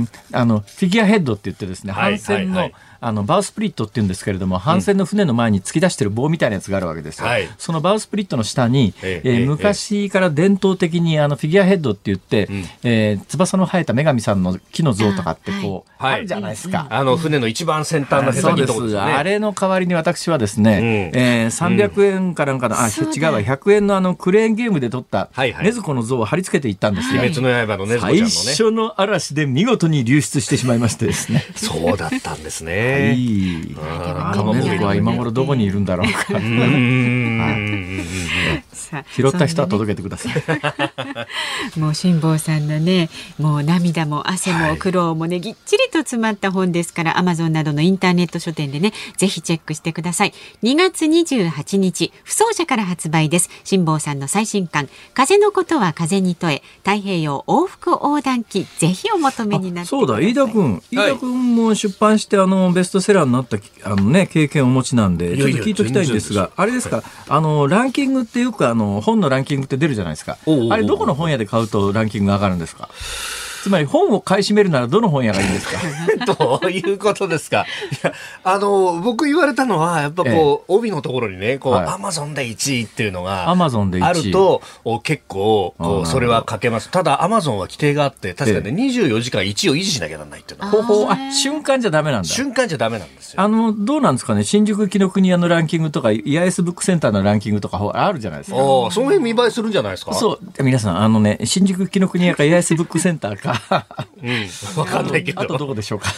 Speaker 1: んあの、フィギュアヘッドって言ってですね、
Speaker 3: はい
Speaker 1: 帆船の、
Speaker 3: はいはい
Speaker 1: あの、バウスプリットって言うんですけれども、帆船の船の前に突き出してる棒みたいなやつがあるわけですよ。
Speaker 3: はい。
Speaker 1: そのバウスプリットの下に、
Speaker 3: ええええ
Speaker 1: えー昔から伝統的にあの、フィギュアヘッドって言って、
Speaker 3: ん。
Speaker 1: えー翼の生えた女神さんの木の像とかってこう、
Speaker 3: はい。
Speaker 1: あるじゃないですか。
Speaker 3: あの、船の一番先端のヘ
Speaker 1: そうで
Speaker 3: す。
Speaker 1: す。
Speaker 3: ね。
Speaker 1: あれの代わりに私はですね、
Speaker 3: うん。
Speaker 1: えー300円かなんかの、
Speaker 2: うだ
Speaker 1: 違うわ、100円のあのクレーンゲームで撮った、
Speaker 3: はい。はい
Speaker 1: 禰豆子の像を貼り付けていったんですよ。
Speaker 3: 鬼滅の刃のねずこちゃん
Speaker 1: 最
Speaker 3: のね。
Speaker 1: 初の嵐で見事に流出してしまい。ましてですね。
Speaker 3: そうだったんです
Speaker 1: は
Speaker 3: ね。
Speaker 1: い。
Speaker 3: あー
Speaker 2: でも
Speaker 1: 禰豆子は今頃どこにいるんだろうか。
Speaker 2: さあ
Speaker 1: 拾った人は届けてください。[LAUGHS]
Speaker 2: もう辛坊さんのねもう涙も汗も苦労もね、ぎっちりと詰まった本ですからアマゾンなどのインターネット書店でねぜひチェックしてください。2月28日不走者から発売です。辛坊さんの最新刊。風のことは風に問え太平洋往復横断機ぜひお求めになって
Speaker 1: そうだ、飯田君。飯田君も出版して、あの、ベストセラーになった、あのね、経験をお持ちなんで、ちょっと聞いておきたいんですが、あれですか、あの、ランキングってよく、あの、本のランキングって出るじゃないですか。あれ、どこの本屋で買うとランキングが上がるんですか？つまり本を買い占めるならどの本屋がいいんですか？[LAUGHS]
Speaker 3: どういうことですか？いや、あの、僕言われたのは、やっぱこう、帯のところにね、こう、
Speaker 1: はい。
Speaker 3: アマゾンで1位っていうのが、
Speaker 1: アマゾンで1位。
Speaker 3: あると、お結構、こう、それはかけます。ただ、アマゾンは規定があって、確かね、24時間1位を維持しなきゃならないっていうのは、
Speaker 1: ほうほう。あ瞬間じゃダメなんだ。
Speaker 3: 瞬間じゃダメなんですよ。
Speaker 1: あのどうなんですかね？新宿紀ノ国屋のランキングとかイヤエスブックセンターのランキングとかあるじゃないですか。
Speaker 3: ああ、その辺見栄えするんじゃないですか？
Speaker 1: そう。皆さんあのね新宿紀ノ国屋かイヤエスブックセンターか
Speaker 3: うん。わかんないけ
Speaker 1: あとど
Speaker 3: ど。
Speaker 1: こでしょうか？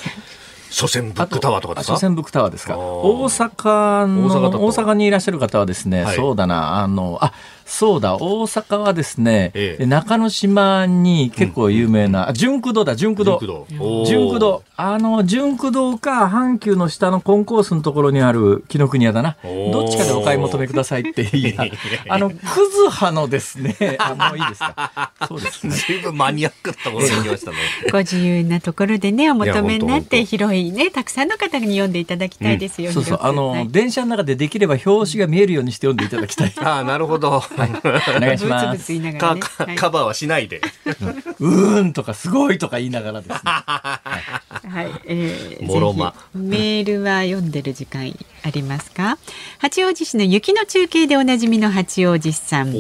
Speaker 3: 所詮ブックタワーとかですか？
Speaker 1: あ所詮ブックタワーですか。大阪の
Speaker 3: 大阪
Speaker 1: にいらっしゃる方はですね、
Speaker 3: はい
Speaker 1: そうだな、あの、あ、そうだ、大阪はですね、
Speaker 3: ええ
Speaker 1: 中之島に結構有名な、あ純駆動だ、純駆動。
Speaker 3: 純駆動おー
Speaker 1: 純駆動。あの、純駆動か、阪急の下のコンコースのところにある紀ノ国屋だな。どっちかでお買い求めくださいって言いな [LAUGHS] あの、クズ派のですね、あの、いいですか。そうですね。
Speaker 3: 随分マニアックなところに行きましたね。
Speaker 2: ご自由なところでねお求めになって広いねたくさんの方に読んでいただきたいですよ、
Speaker 1: そうそう、
Speaker 2: 広く
Speaker 1: あの、
Speaker 2: はい
Speaker 1: 電車の中でできれば表紙が見えるようにして読んでいただきたい。[LAUGHS]
Speaker 3: ああ、なるほど。
Speaker 1: お願いします。
Speaker 3: カバーはしないで。
Speaker 1: うーんとかすごいとか言いながらです。ね。[LAUGHS]
Speaker 2: はい、えー、
Speaker 3: もろま。
Speaker 2: メールは読んでる時間ありますか？八王子市の雪の中継でおなじみの八王子さん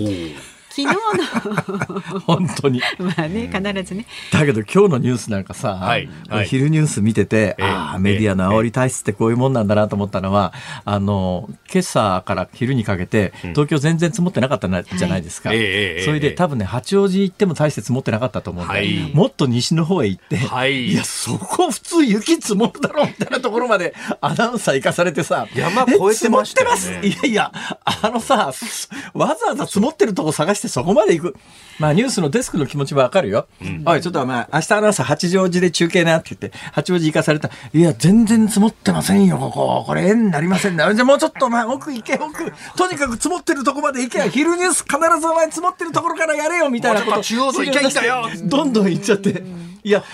Speaker 2: 昨日の。[LAUGHS]
Speaker 1: 本当に。
Speaker 2: まあね必ずね。
Speaker 1: だけど今日のニュースなんかさ、
Speaker 3: はいはい。
Speaker 1: 昼ニュース見てて、
Speaker 3: ええ
Speaker 1: ああ、メディアの煽り体質ってこういうもんなんだなと思ったのは、あの、今朝から昼にかけて、東京全然積もってなかったなじゃないですか。
Speaker 3: ええええ
Speaker 1: それで多分ね、八王子行っても大して積もってなかったと思うんで、
Speaker 3: はい。
Speaker 1: もっと西の方へ行って、
Speaker 3: はい。
Speaker 1: や、そこ普通雪積もるだろうみたいなところまでアナウンサー行かされてさ、
Speaker 3: 山越えてましたよね。
Speaker 1: え積もってます。いやいや、あのさ、わざわざ積もってるとこ探してそこまで行く。まあニュースのデスクの気持ちはわかるよ。おい、ちょっとまあ、明日の朝八王子で中継なって言って、八王子行かされた。いや、全然積もってませんよ、ここ。これ縁になりませんね。じゃあもうちょっとお前奥行け、奥。とにかく積もってるとこまで行けよ。昼ニュース必ずお前積もってるところからやれよ、みたいなこと。
Speaker 3: もうちょっと中央道行け行けよ
Speaker 1: どんどん行っちゃって。いや、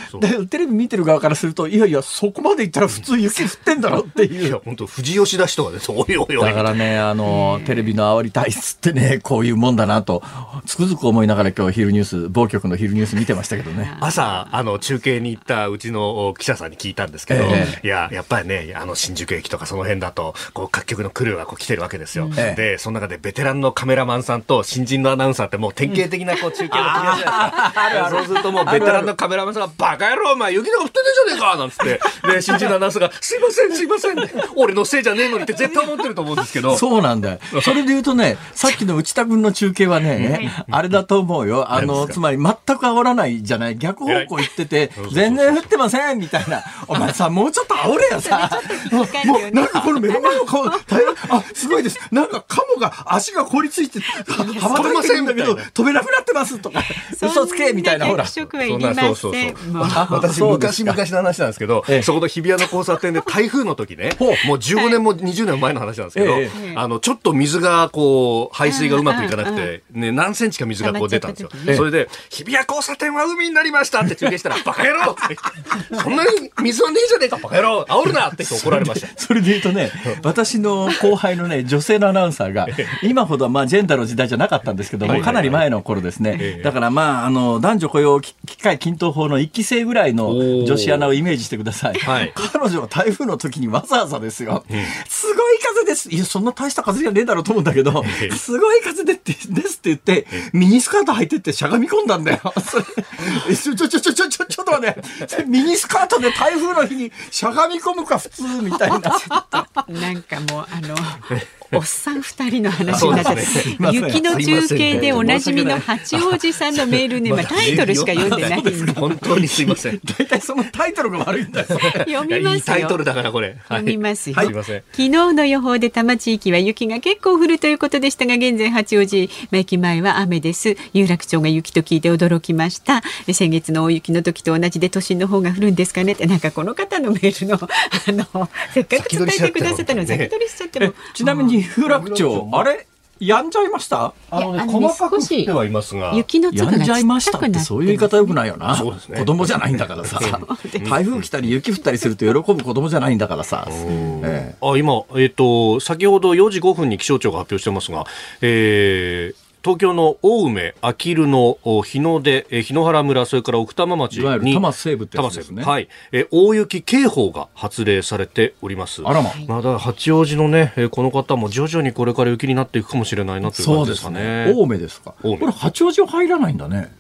Speaker 1: テレビ見てる側からすると、いやいや、そこまで行ったら普通雪降ってんだろっていう
Speaker 3: いや、。本当富士吉田市とかで、おいおいおい。
Speaker 1: だからね、あの、テレビの煽り体質ってね、こういうもんだなと、つくづく思いながら今日昼ニュース、某局の昼ニュース見てましたけどね。[LAUGHS]
Speaker 3: 朝、あの、中継に行ったうちの記者さんに聞いたんですけど、
Speaker 1: え
Speaker 3: いや、やっぱりね、あの、新宿駅とかその辺だと、こう、各局のクルーがこう来てるわけですよ。
Speaker 1: ええ
Speaker 3: で、その中でベテランのカメラマンさんと新人のアナウンサーってもう典型的なこう、中継の組み合わせじゃないですか。そうするともうベテランのカメラマンさんが、バカ野郎、お前、雪とか降ってねえじゃねえかなんつって、で、新人のアナウンサーが、すいません、すいません、俺のせいじゃねえのにって絶対思ってると思うんですけど、
Speaker 1: そうなんだよ。それで言うとね、さっきの内田君の中継はね、あれだと思うよ。あの、つまり全く煽らないじゃない。逆方向行ってて全然降ってませんみたいな。お前さ、もうちょっと煽れよさ。[LAUGHS] もう、なんかこの目の前の顔、大変あ、すごいです。なんかカモが足が凍りついて、羽ばたいてるんだけど、飛べなくなってますとか、嘘つけみたいな、ほら。
Speaker 2: そんな
Speaker 3: そう
Speaker 2: せん
Speaker 3: そうそう
Speaker 2: も [LAUGHS] う
Speaker 3: 私、昔々の話なんですけど、
Speaker 1: ええ。
Speaker 3: そこの日比谷の交差点で台風の時ねもう15年も20年も前の話なんですけど、
Speaker 1: え
Speaker 2: え。
Speaker 3: あの、ちょっと水がこう、排水がうまくいかなくて、ね、何センチか水がこう出たんですよ。それで、日比谷交差点は海になりましたって中継したら、[LAUGHS] バカ野郎って。そんなに水はねえじゃねえか、バカ野郎。煽るなって怒られました。[LAUGHS]
Speaker 1: それで言うとね、私の後輩のね、女性のアナウンサーが、今ほどはまあジェンダーの時代じゃなかったんですけども、
Speaker 3: はい
Speaker 1: かなり前の頃です
Speaker 3: ええ。
Speaker 1: ねだからまあ、あの、男女雇用機会均等法の一期生ぐらいの女子アナをイメージしてください。
Speaker 3: はい。
Speaker 1: 彼女は台風の時にわざわざですよ。すごい風です。いや、そんな大した風じゃねえだろうと思うんだけど、すごい風でってですって言って、ミニスカート履いてってしゃがみ込んだんだよ。[LAUGHS] それ。えちょ、ちょ、ちょ、ちょ、ちょ、ちょ、ちょっと待って。ミニスカートで台風の日にしゃがみ込むか普通みたいな。
Speaker 2: なんかもうあのおっさん二人の話になっちゃって、雪の中継でおなじみの八王子さんのメールね、[LAUGHS] まあ、タイトルしか読んでないんで。
Speaker 3: 本当にすいません。[LAUGHS]
Speaker 1: 大体そのタイトルが悪いんだよ。[LAUGHS]
Speaker 2: 読みますよ。
Speaker 3: いいタイトルだからこれ。はい。
Speaker 2: 読みますよ、
Speaker 3: すい。
Speaker 2: 昨日の予報で多摩地域は雪が結構降るということでしたが現在八王子駅前は雨です。有楽町が雪と聞いて驚きました。先月の大雪の時と同じで都心の方が降るんですかねって。なんかこの方のメールの [LAUGHS] あのせっかく伝えてくださったのに
Speaker 3: 先取
Speaker 2: りしちゃって
Speaker 1: え
Speaker 2: も、
Speaker 1: ちなみに有楽町、あれ？やんじゃいました？
Speaker 3: あのね、細かく降ってはいますが。
Speaker 2: 雪の粒がち
Speaker 1: じゃいましたって
Speaker 2: くなって
Speaker 1: そういう言い方よくないよな。
Speaker 3: そうですね
Speaker 1: 子供じゃないんだからさ。[LAUGHS] 台風来たり雪降ったりすると喜ぶ子供じゃないんだからさ。ええ
Speaker 3: あ今、えっ、と、先ほど4時5分に気象庁が発表してますが、えー、東京の青梅、あきる野、日の出、えー日野原村、それから奥多摩町
Speaker 1: いわゆる
Speaker 3: に、
Speaker 1: 多摩西部ってやつですね
Speaker 3: 多摩西部はい。えー大雪警報が発令されております。
Speaker 1: あらま。
Speaker 3: まあ、だ八王子のね、えーこの方も徐々にこれから雪になっていくかもしれないなという
Speaker 1: そうで
Speaker 3: 感じですかね。
Speaker 1: すね。青梅ですか。これ八王子は入らないんだね。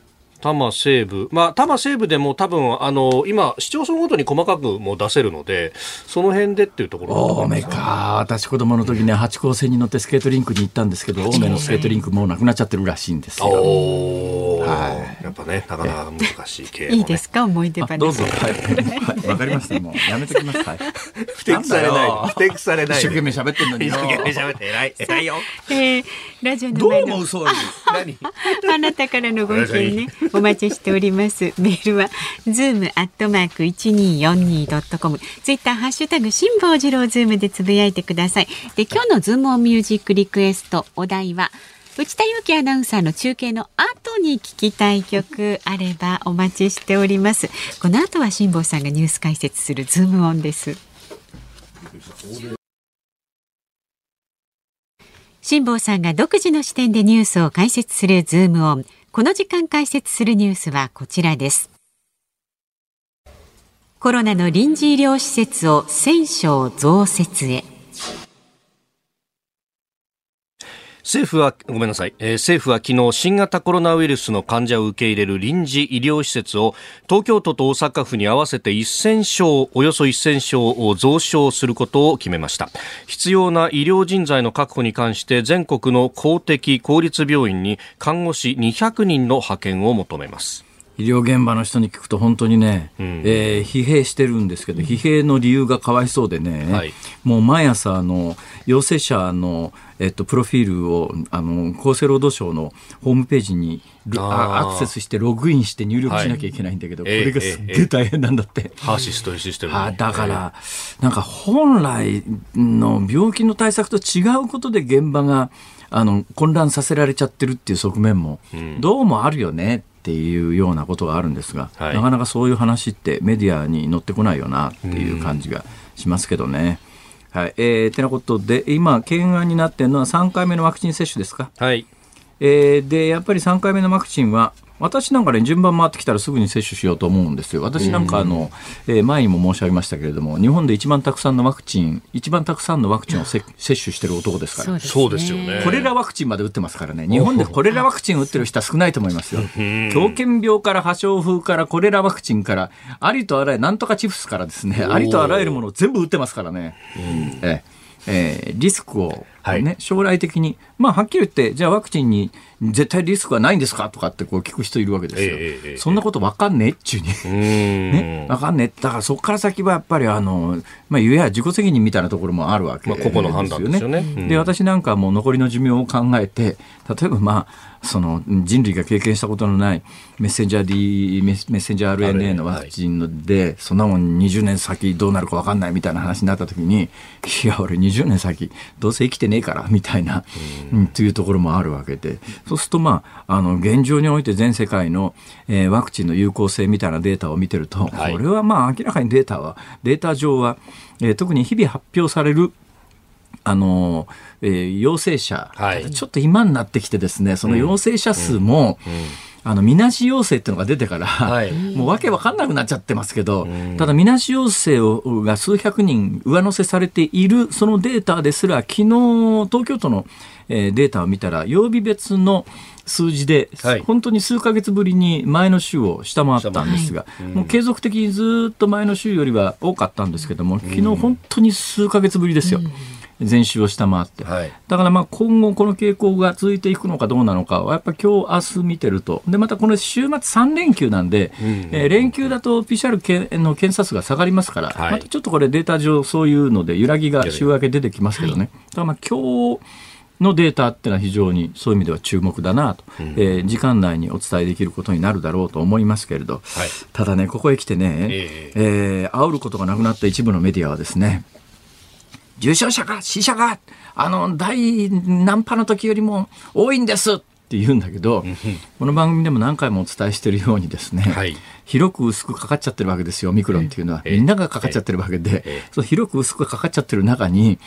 Speaker 3: 多摩西部、まあ、多摩西部でも多分、あの、今、市町村ごとに細かくも出せるので、その辺でっていうところ
Speaker 1: 青梅か。私子供の時ね、八高線に乗ってスケートリンクに行ったんですけど、青梅のスケートリンクもうなくなっちゃってるらしいんですよ。
Speaker 3: おー
Speaker 1: は
Speaker 3: やっぱね、なかなか難しい経営、[LAUGHS]
Speaker 2: いいですか？思い出話
Speaker 1: あどうぞ。はい。はいわかりました。もうやめときます。はい。
Speaker 3: 不適されない。不適されない。
Speaker 1: 一生懸命喋ってんのによ。
Speaker 3: 一生懸命喋って偉い。偉いよ。
Speaker 2: えーラジオの
Speaker 1: どう
Speaker 2: 前の
Speaker 1: 思う？そういう。[LAUGHS]
Speaker 3: 何
Speaker 2: あなたからのご意見ね、[LAUGHS] お待ちしております。メールは、zoom アットマーク 1242.com。ツイッター、ハッシュタグ、辛坊治郎ズームでつぶやいてください。で、今日のズームオンミュージックリクエスト、お題は、内田裕樹アナウンサーの中継の後に聞きたい曲あればお待ちしております。この後は辛坊さんがニュース解説するズームオンです。辛坊さんが独自の視点でニュースを解説するズームオン。この時間解説するニュースはこちらです。コロナの臨時医療施設を1000床増設へ。
Speaker 3: 政府は、ごめんなさい、えー政府は昨日新型コロナウイルスの患者を受け入れる臨時医療施設を東京都と大阪府に合わせて1000床、およそ1000床を増床することを決めました。必要な医療人材の確保に関して全国の公的公立病院に看護師200人の派遣を求めます。
Speaker 1: 医療現場の人に聞くと本当にね、
Speaker 3: ん。
Speaker 1: えー疲弊してるんですけど、疲弊の理由がかわいそうでね、
Speaker 3: はい。
Speaker 1: もう毎朝あの陽性者の、えっと、プロフィールをあの厚生労働省のホームページにアクセスしてログインして入力しなきゃいけないんだけど、
Speaker 3: はい
Speaker 1: これがすっげえ大変なんだって。
Speaker 3: ハーシスシステムね
Speaker 1: あだから、なんか本来の病気の対策と違うことで現場があの混乱させられちゃってるっていう側面も、どうもあるよねっていうようなことがあるんですが、
Speaker 3: はい
Speaker 1: なかなかそういう話ってメディアに乗ってこないよなっていう感じがしますけどね。はいえー、てなことで今、懸案になっているのは3回目のワクチン接種ですか？
Speaker 3: はい。
Speaker 1: えーでやっぱり3回目のワクチンは私なんかね順番回ってきたらすぐに接種しようと思うんですよ。私なんかあの、えー前にも申し上げましたけれども日本で一番たくさんのワクチン一番たくさんのワクチンをせ接種してる男ですから。
Speaker 3: そうですよね。
Speaker 1: コレラワクチンまで打ってますからね、日本でコレラワクチン打ってる人は少ないと思いますよ。狂犬病から破傷風からコレラワクチンから、ありとあらゆる、なんとかチフスからですね、ありとあらゆるものを全部打ってますからね。ええ。えーリスクを、ね
Speaker 3: はい。
Speaker 1: 将来的に、まあ、はっきり言って、じゃあワクチンに絶対リスクはないんですか？とかってこう聞く人いるわけですよ。
Speaker 3: ええええ
Speaker 1: そんなことわかんねえっちゅうに。[LAUGHS] ね、わかんねえ。だからそこから先はやっぱりあの、まあ、いわゆる自己責任みたいなところもあるわけ
Speaker 3: まあ個々の判断ですよね。うん。
Speaker 1: で、私なんかはもう残りの寿命を考えて、例えばまあ、その人類が経験したことのないメッセンジャー D、メッセンジャー RNA のワクチンので、そんなもん20年先どうなるかわかんないみたいな話になった時に、[LAUGHS] いや、俺20年先どうせ生きてねえから、みたいな、うん、っていうところもあるわけで、そうするとまあ、あの、現状において全世界の、えーワクチンの有効性みたいなデータを見てると、
Speaker 3: はい。
Speaker 1: これはまあ明らかにデータは、データ上は、えー特に日々発表されるあの、えー陽性者、
Speaker 3: はい。
Speaker 1: ちょっと今になってきてですね、その陽性者数も、あの、みなし陽性っていうのが出てから、
Speaker 3: はい。
Speaker 1: もうわけわかんなくなっちゃってますけど、ただみなし陽性をが数百人上乗せされているそのデータですら、昨日東京都の、えーデータを見たら、曜日別の数字で、
Speaker 3: はい。
Speaker 1: 本当に数ヶ月ぶりに前の週を下回ったんですが、もう継続的にずっと前の週よりは多かったんですけども、昨日本当に数ヶ月ぶりですよ。前週を下回って。
Speaker 3: はい。
Speaker 1: だからまあ今後この傾向が続いていくのかどうなのかはやっぱ今日明日見てると。で、またこの週末3連休なんで、えー連休だと PCR 検の検査数が下がりますから、
Speaker 3: はい。
Speaker 1: またちょっとこれデータ上そういうので揺らぎが週明け出てきますけどね。だからまあ今日のデータっていうのは非常にそういう意味では注目だなと、えー時間内にお伝えできることになるだろうと思いますけれど、
Speaker 3: はい。
Speaker 1: ただね、ここへ来てね、
Speaker 3: え。
Speaker 1: えー煽ることがなくなった一部のメディアはですね、重症者が死者があの第何波の時よりも多いんですって言うんだけど、この番組でも何回もお伝えしているようにですね、
Speaker 3: はい。
Speaker 1: 広く薄くかかっちゃってるわけですよ、オミクロンっていうのは。
Speaker 3: ええ。
Speaker 1: みんながかかっちゃってるわけで、
Speaker 3: ええ。
Speaker 1: そう広く薄くかかっちゃってる中に、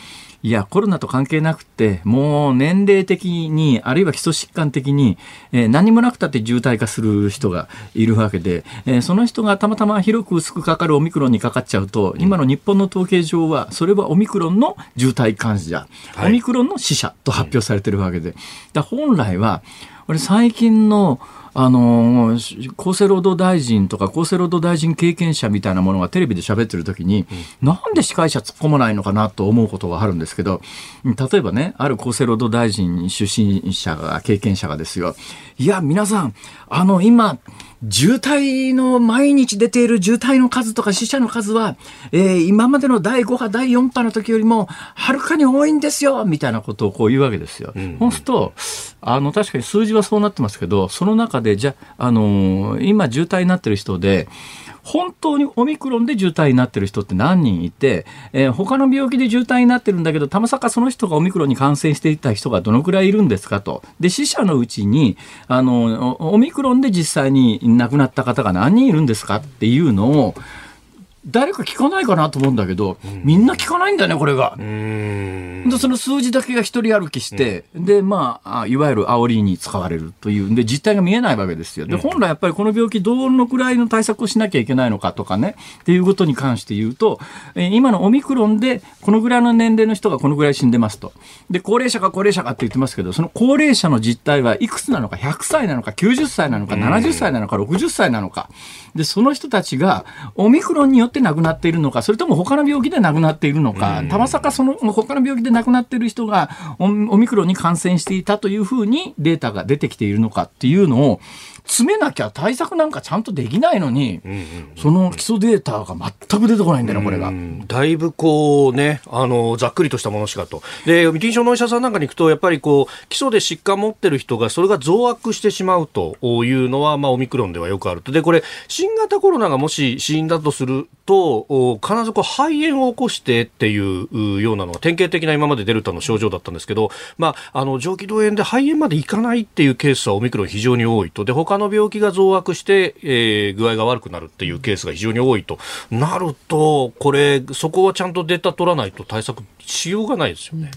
Speaker 1: いや、コロナと関係なくて、もう年齢的に、あるいは基礎疾患的に、えー、何もなくたって渋滞化する人がいるわけで、えー、その人がたまたま広く薄くかかるオミクロンにかかっちゃうと、今の日本の統計上は、それはオミクロンの渋滞患者、はい、オミクロンの死者と発表されてるわけで、だ本来は、俺最近のあの厚生労働大臣とか厚生労働大臣経験者みたいなものがテレビで喋ってる時に、うん、なんで司会者突っ込まないのかなと思うことがあるんですけど例えばねある厚生労働大臣出身者が経験者がですよ。いや皆さんあの今渋滞の毎日出ている渋滞の数とか死者の数は、えー、今までの第5波、第4波の時よりもはるかに多いんですよみたいなことをこう言うわけですよ。うん、そうすると、あの、確かに数字はそうなってますけど、その中で、じゃあ、のー、今渋滞になってる人で、本当にオミクロンで渋滞になってる人って何人いて、えー、他の病気で渋滞になってるんだけど、たまさかその人がオミクロンに感染していた人がどのくらいいるんですかと。で、死者のうちに、あの、オミクロンで実際に亡くなった方が何人いるんですかっていうのを、誰か聞かないかなと思うんだけど、みんな聞かないんだよね、これが。で、その数字だけが一人歩きして、うん、で、まあ、いわゆる煽りに使われるという、で、実態が見えないわけですよ。で、本来やっぱりこの病気どのくらいの対策をしなきゃいけないのかとかね、っていうことに関して言うと、え今のオミクロンでこのぐらいの年齢の人がこのぐらい死んでますと。で、高齢者か高齢者かって言ってますけど、その高齢者の実態はいくつなのか、100歳なのか、90歳なのか、70歳なのか、60歳なのか？で、その人たちが、オミクロンによって亡くなっているのか、それとも他の病気で亡くなっているのか、たまさかその他の病気で亡くなっている人がオミクロンに感染していたというふうにデータが出てきているのかっていうのを、詰めなきゃ対策なんかちゃんとできないのに、その基礎データが全く出てこないんだよね、これが。
Speaker 3: だいぶこうね、あの、ざっくりとしたものしかと。で、臨床のお医者さんなんかに行くと、やっぱりこう、基礎で疾患持ってる人が、それが増悪してしまうというのは、まあ、オミクロンではよくあると。で、これ、新型コロナがもし死因だとすると、必ずこう肺炎を起こしてっていうようなのが典型的な今までデルタの症状だったんですけど、まあ、あの、上気道炎で肺炎までいかないっていうケースはオミクロン非常に多いと。で、他の病気が増悪して、えー、具合が悪くなるっていうケースが非常に多いと。なると、これ、そこはちゃんとデータ取らないと対策しようがないですよね。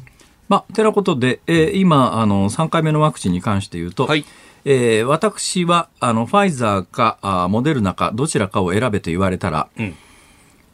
Speaker 1: まあ、てなことで、えー、今、あの、3回目のワクチンに関して言うと、はい、えー、私は、あの、ファイザーか、あモデルナか、どちらかを選べと言われたら、うん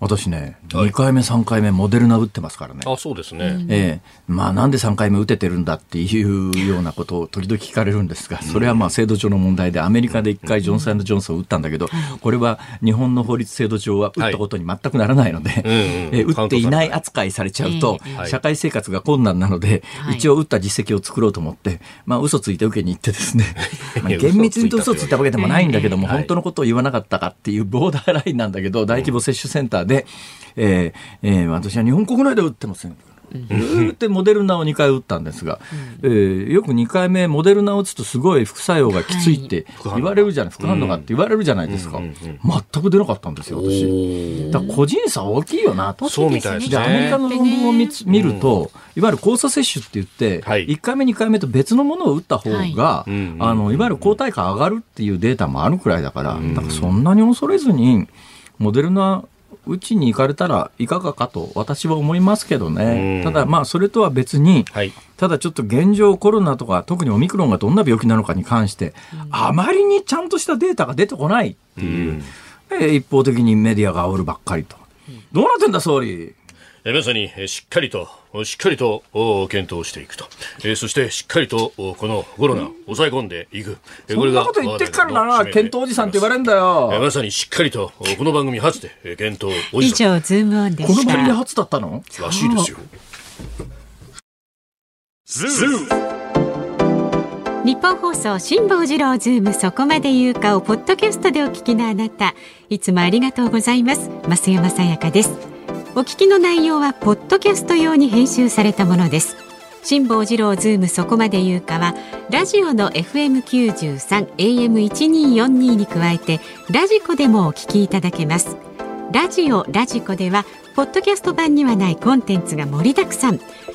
Speaker 1: 私ね、2回目、3回目、モデルナ打ってますからね。
Speaker 3: あ、そうですね。
Speaker 1: ええ。まあ、なんで3回目打ててるんだっていうようなことを時々聞かれるんですが、それはまあ、制度上の問題で、アメリカで1回ジョンソンジョンソンを打ったんだけど、これは日本の法律制度上は打ったことに全くならないので、え打っていない扱いされちゃうと、社会生活が困難なので、一応打った実績を作ろうと思って、まあ、嘘ついて受けに行ってですね、[LAUGHS] まあ、厳密に言うと嘘ついたわけでもないんだけども、本当のことを言わなかったかっていうボーダーラインなんだけど、大規模接種センターで、えーえー、私は日本国内で打ってません。ずってモデルナを2回打ったんですが、うん、えー、よく2回目モデルナを打つとすごい副作用がきついって言われるじゃない、副反応がって言われるじゃないですか、全く出なかったんですよ私。だから個人差大きいよなと
Speaker 3: そうみたいですね。
Speaker 1: アメリカの論文を見見ると、いわゆる交差接種って言って、はい、1回目2回目と別のものを打った方が、はい、あのいわゆる抗体価上がるっていうデータもあるくらいだから、だからそんなに恐れずにモデルナうちに行かれたらいかがかと私は思いますけどね、ただまあそれとは別に、はい、ただちょっと現状コロナとか特にオミクロンがどんな病気なのかに関して、あまりにちゃんとしたデータが出てこないっていう、う一方的にメディアが煽るばっかりと。どうなってん。だ総理
Speaker 3: まさにしっかりと、しっかりと検討していくと、えー、そしてしっかりとこのコロナ抑え込んでいく、
Speaker 1: えー、これがそんなこと言ってからな、検討おじさんって言われるんだよ。
Speaker 3: えー、まさにしっかりとこの番組初で検討
Speaker 2: おじさん。以上、ズームオンで
Speaker 1: この番組初だったの？
Speaker 3: らしいですよ。
Speaker 2: ズームニッポン放送辛坊治郎ズームそこまで言うかをポッドキャストでお聞きのあなたいつもありがとうございます。増山さやかですお聞きの内容はポッドキャスト用に編集されたものです。辛坊治郎ズームそこまで言うかはラジオの FM93 AM1242 に加えてラジコでもお聞きいただけます。ラジオラジコではポッドキャスト版にはないコンテンツが盛りだくさん。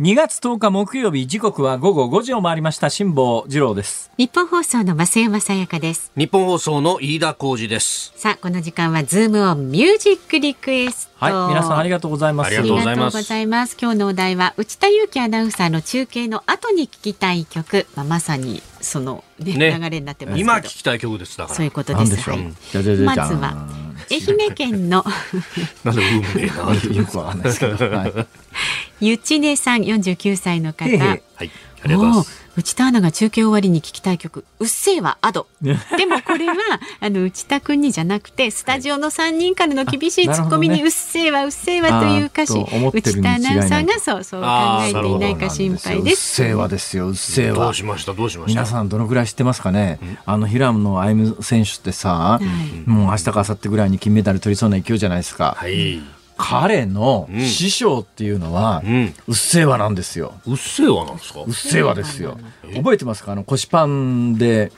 Speaker 1: 2月10日木曜日時刻は午後5時を回りました辛坊治郎です
Speaker 2: ニッポン放送の増山さやかです。
Speaker 3: 日本放送の飯田浩二です。
Speaker 2: さあこの時間はズームオンミュージックリクエスト。
Speaker 1: はい皆さんありがとうございます。
Speaker 3: ありがとうございます。
Speaker 2: 今日のお題は内田裕樹アナウンサーの中継の後に聞きたい曲、まあ、まさにその、ね
Speaker 3: ね。
Speaker 2: 流れになってます
Speaker 3: 今聞きたい曲ですだから。
Speaker 2: そういうことです。
Speaker 1: でしょう、
Speaker 2: はい。まずは愛媛県の
Speaker 3: なんで運命な。
Speaker 1: よくわかんないですけど、はい、[LAUGHS]
Speaker 2: ゆちねさん49歳の方。
Speaker 1: へへ
Speaker 3: はい。ありがとうございます。
Speaker 2: 内田アナが中継終わりに聞きたい曲「うっせぇわアド」[LAUGHS] でもこれはあの内田君にじゃなくてスタジオの3人からの厳しい
Speaker 1: あ
Speaker 2: ツッコミに「
Speaker 1: なるほどね。
Speaker 2: うっせぇわうっせぇわ」という歌詞。内田アナウンサーがそうそう考えていないか心配
Speaker 1: うっ
Speaker 2: です。
Speaker 1: せぇわですようっせぇわ。
Speaker 3: どうしました？どうしました？
Speaker 1: 皆さんどのぐらい知ってますかね、あの平野歩夢選手ってさ、
Speaker 2: い。
Speaker 1: もう明日か明後日ぐらいに金メダル取りそうな勢いじゃないですか、
Speaker 3: はい。
Speaker 1: 彼の
Speaker 3: うん。
Speaker 1: 師匠っていうのは、
Speaker 3: うん。
Speaker 1: うっせぇわなんですよ。
Speaker 3: うっせぇわなんですか？
Speaker 1: うっせぇわですよ。覚えてますか？あの腰パンで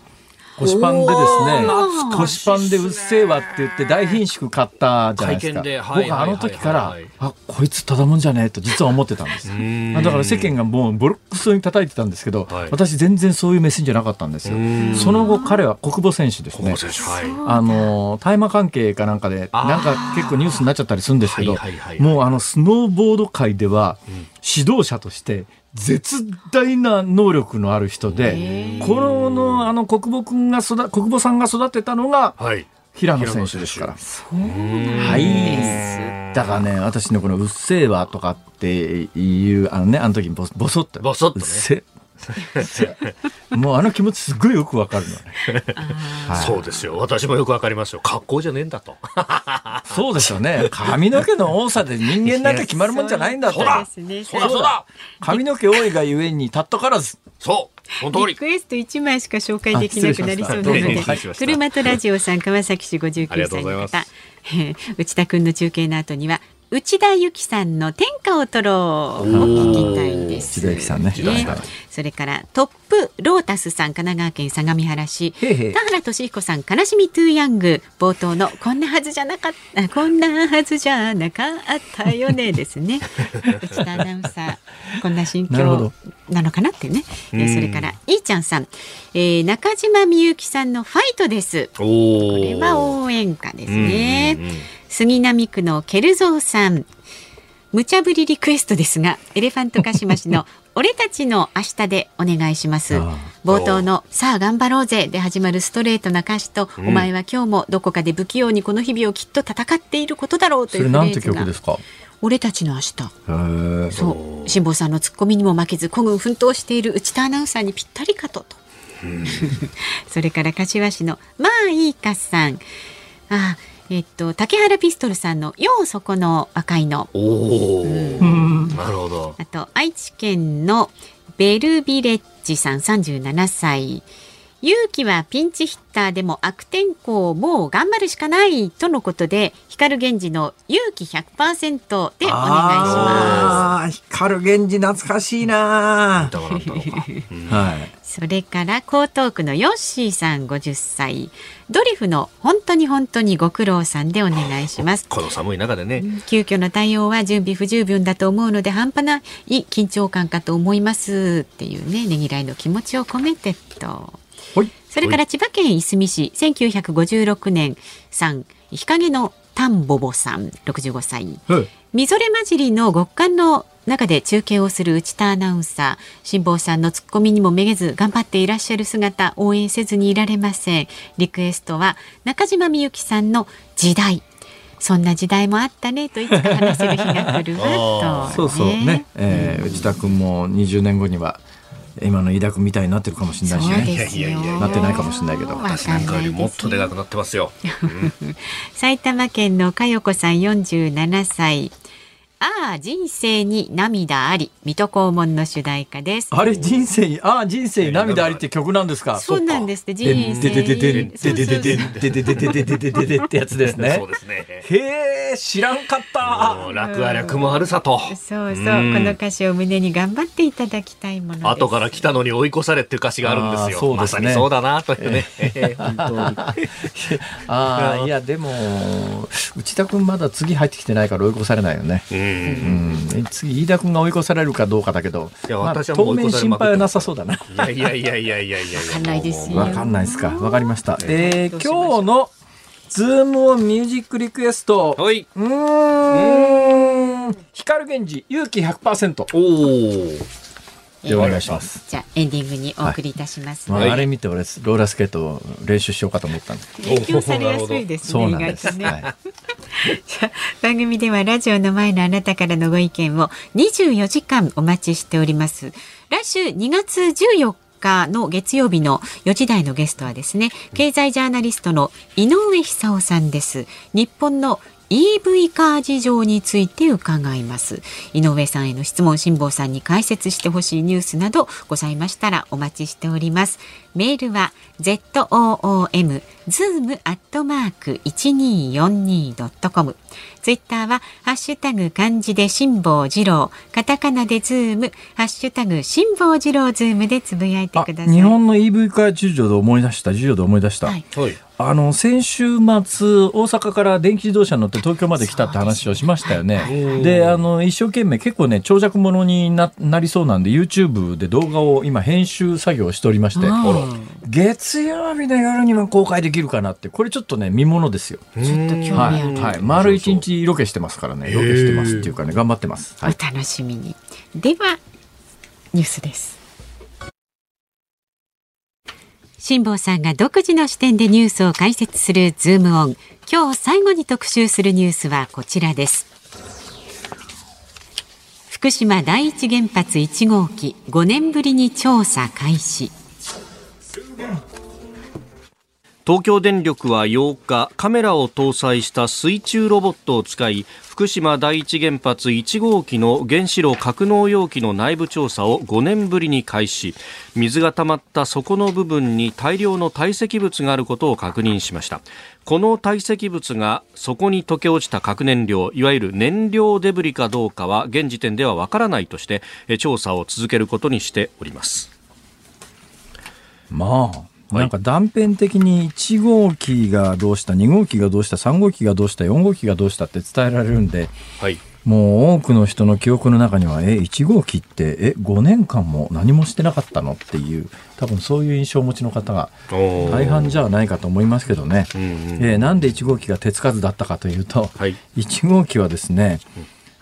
Speaker 1: 腰パンでですね腰パンでうっせぇわって言って大品種買ったじゃないですか。
Speaker 3: 会見ではい
Speaker 1: 僕あの時から
Speaker 3: はいはいはい
Speaker 1: あこいつただもんじゃねえと実は思ってたんですだから世間がもうボロクソに叩いてたんですけど、
Speaker 3: はい。
Speaker 1: 私全然そういう目線じゃなかったんですよ。
Speaker 3: うん。
Speaker 1: その後彼は国母選手ですね。あの大麻関係かなんかでなんか結構ニュースになっちゃったりするんですけど、
Speaker 3: はいはいはいはい。
Speaker 1: もうあのスノーボード界では指導者として絶大な能力のある人でこののあの国母君が育国母さんが育てたのが
Speaker 3: はい。
Speaker 1: 平野選手ですから。
Speaker 3: は
Speaker 1: はい。だからね、私のこのうっせぇわとかっていう、あのね、あの時ボボソッと。
Speaker 3: ボソッとね [LAUGHS]
Speaker 1: もうあの気持ちすごいよくわかるのね。はい
Speaker 3: そうですよ。私もよくわかりますよ。格好じゃねえんだと。[LAUGHS]
Speaker 1: そうですよね。髪の毛の多さで人間なんか決まるもんじゃないんだって
Speaker 3: ほ。ら
Speaker 2: ですね
Speaker 3: そうだそうだ
Speaker 1: 髪の毛多いがゆえにたっとからず。
Speaker 3: そう
Speaker 2: リクエスト1枚しか紹介できなくなりそうなので [LAUGHS] 車とラジオさん川崎市
Speaker 3: あり
Speaker 2: 59
Speaker 3: がとう
Speaker 2: 歳の方えー内田君の中継の後には内田由紀さんの天下を取ろうを聞きたいです。
Speaker 1: 内田有紀さんね。
Speaker 2: それからトップロータスさん神奈川県相模原市。田原俊彦さん悲しみトゥーヤング冒頭のこんなはずじゃなかった。こんなはずじゃなかったよねですね。[LAUGHS] 内田アナウンサーこんな心境
Speaker 1: な
Speaker 2: のかなってね、えーそれからいーちゃんさん、えー中島みゆきさんのファイトです。
Speaker 3: お
Speaker 2: これは
Speaker 3: お
Speaker 2: 応援歌ですね、杉並区のケルゾーさん。無茶ぶりリクエストですがエレファントカシマシの [LAUGHS] 俺たちの明日でお願いします。
Speaker 1: ああ。
Speaker 2: 冒頭のさあ頑張ろうぜで始まるストレートな歌詞と、
Speaker 3: うん。
Speaker 2: お前は今日もどこかで不器用にこの日々をきっと戦っていることだろうという
Speaker 1: それなんて
Speaker 2: フレーズが。
Speaker 1: 曲ですか？
Speaker 2: 俺たちの明日。そう。辛坊さんのツッコミにも負けず孤軍奮闘している内田アナウンサーにぴったりかとと、[LAUGHS] それから柏市のまあいいかさん。あえっと竹原ピストルさんのようそこの赤いの。
Speaker 3: おお、
Speaker 1: うん。
Speaker 3: なるほど。
Speaker 2: あと愛知県のベルビレッジさん37歳勇気はピンチヒッターでも悪天候もう頑張るしかないとのことで光源氏の勇気100%でお願いしま
Speaker 1: あー光源氏懐かしいな。はい。
Speaker 2: すそれから江東区のヨッシーさん50歳ドリフの本当に本当にご苦労さんでお願いします。
Speaker 3: この寒い中でね。
Speaker 2: 急遽の対応は準備不十分だと思うので半端ない緊張感かと思いますっていうねねぎらいの気持ちを込めてと。
Speaker 1: ほい。
Speaker 2: それから千葉県いすみ市1956年産日陰のタンボボさん65歳。
Speaker 1: はい。
Speaker 2: みぞれ混じりの極寒の中で中継をする内田アナウンサー辛坊さんのツッコミにもめげず頑張っていらっしゃる姿応援せずにいられません。リクエストは中島みゆきさんの時代。そんな時代もあったねといつか話せる日が来るわと、[LAUGHS]
Speaker 1: そうそうね、えー、内田君も20年後には今の飯田君みたいになってるかもしれないしね。
Speaker 2: ですよ。
Speaker 3: いやいやいや
Speaker 1: なってないかもしれないけど。
Speaker 2: わ
Speaker 3: 私
Speaker 2: な
Speaker 3: んかよりもっとでかくなってますよ。[LAUGHS]
Speaker 2: 埼玉県の佳代子さん47歳ああ人生に涙あり水戸黄門の主題歌です
Speaker 1: あれ人生にああ人生に涙ありって曲なんですか？
Speaker 2: そうなんですって人
Speaker 1: でんででででででででんでででででででででってやつですね
Speaker 3: そうですね。
Speaker 1: へえ知らんかった
Speaker 3: 楽ありゃ雲あるさと。
Speaker 2: そうそう、
Speaker 3: うん
Speaker 2: この歌詞を胸に頑張っていただきたいもの
Speaker 3: 後から来たのに追い越されっていう歌詞があるんですよ。まさにそうだなというね。
Speaker 1: ああいやでも内田君まだ次入ってきてないから追い越されないよね次飯田君が追い越されるかどうかだけど。
Speaker 3: いや
Speaker 1: まあ当面心配はなさそうだな。い
Speaker 3: やいやいやいやいやいや。いや。
Speaker 2: わかんないですよ
Speaker 1: わかんないです。かわかりました。えー今日のズームオンミュージックリクエスト。
Speaker 3: はい。
Speaker 1: うーん。光源氏勇気100%
Speaker 3: おお。
Speaker 1: でお願いします。
Speaker 2: じゃあエンディングにお送りいたします、
Speaker 1: まあ、
Speaker 3: はい。
Speaker 1: あれ見て俺ローラースケートを練習しようかと思ったんだけど
Speaker 2: 影響されやすいですね意
Speaker 1: そうなんです、
Speaker 2: ね、
Speaker 1: はい、[LAUGHS]
Speaker 2: じゃあ番組ではラジオの前のあなたからのご意見を24時間お待ちしております。来週2月14日の月曜日の4時台のゲストはですね経済ジャーナリストの井上久男さんです。日本の EV カー事情について伺います。井上さんへの質問辛坊さんに解説してほしいニュースなどございましたらお待ちしております。メールは zoom zoom アットマーク 1242.com ツイッターはハッシュタグ漢字で辛坊治郎。カタカナでズーム。ハッシュタグ辛坊治郎ズームでつぶやいて
Speaker 1: あ
Speaker 2: ください。
Speaker 1: 日本の EV 化事情で思い出した。事情で思い出した、
Speaker 2: はい。
Speaker 3: はい。
Speaker 1: あの先週末大阪から電気自動車に乗って東京まで来たって話をしましたよね。であの一生懸命結構ね長尺ものにななりそうなんで YouTube で動画を今編集作業をしておりまして
Speaker 2: あ
Speaker 1: 月曜日の夜には公開できるかなってこれちょっとね見ものですよ。
Speaker 2: ちょっと興味ある、
Speaker 1: はい、はい、丸一日ロケしてますからね。ロケしてますっていうかね頑張ってます。はい。
Speaker 2: お楽しみに。ではニュースです辛坊さんが独自の視点でニュースを解説するズームオン。今日最後に特集するニュースはこちらです。福島第一原発1号機5年ぶりに調査開始。
Speaker 3: 東京電力は8日カメラを搭載した水中ロボットを使い福島第一原発1号機の原子炉格納容器の内部調査を5年ぶりに開始。水が溜まった底の部分に大量の堆積物があることを確認しました。この堆積物が底に溶け落ちた核燃料いわゆる燃料デブリかどうかは現時点ではわからないとして調査を続けることにしております。
Speaker 1: まあなんか断片的に1号機がどうした2号機がどうした3号機がどうした4号機がどうしたって伝えられるんで
Speaker 3: はい。
Speaker 1: もう多くの人の記憶の中にはえ1号機ってえ5年間も何もしてなかったのっていう多分そういう印象をお持ちの方が大半じゃないかと思いますけどね、
Speaker 3: うんうん
Speaker 1: えーなんで1号機が手つかずだったかというと、
Speaker 3: はい。
Speaker 1: 1号機はですね、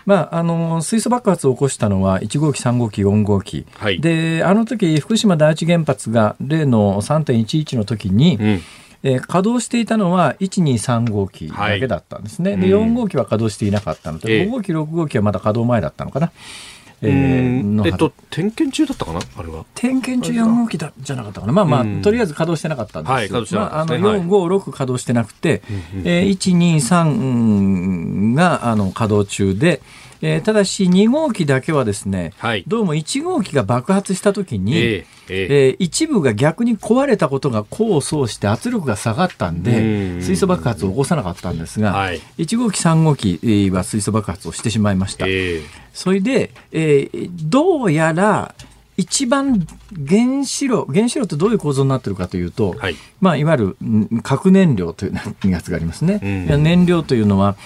Speaker 1: まあ、あの水素爆発を起こしたのは1号機、3号機、4号機、
Speaker 3: はい。
Speaker 1: であの時福島第一原発が例の3.11の時に、
Speaker 3: うん。
Speaker 1: えー稼働していたのは1、2、3号機だけだったんですね、で
Speaker 3: うん。
Speaker 1: 4号機は稼働していなかったので、
Speaker 3: ええ。
Speaker 1: 5号機、6号機はまだ稼働前だったのかな。えー
Speaker 3: えっと、点検中だったかな？あれは。
Speaker 1: 点検中4号機だじゃなかったかな、まあまあ、
Speaker 3: うん。
Speaker 1: とりあえず稼働してなかったんです
Speaker 3: はい稼働してなかったですね。
Speaker 1: まあ、あの4、5、6稼働してなくて、えー1、2、3があの稼働中で、えーただし2号機だけはですね、
Speaker 3: はい。
Speaker 1: どうも1号機が爆発したときに、
Speaker 3: ええええ
Speaker 1: えー一部が逆に壊れたことが功を奏して圧力が下がったんで
Speaker 3: うん
Speaker 1: 水素爆発を起こさなかったんですが、
Speaker 3: はい
Speaker 1: 1号機3号機えーは水素爆発をしてしまいました。
Speaker 3: ええ
Speaker 1: それで、えーどうやら一番原子炉原子炉ってどういう構造になってるかというと、
Speaker 3: はい。
Speaker 1: まあ、いわゆるん核燃料というやつがありますね。燃料というのは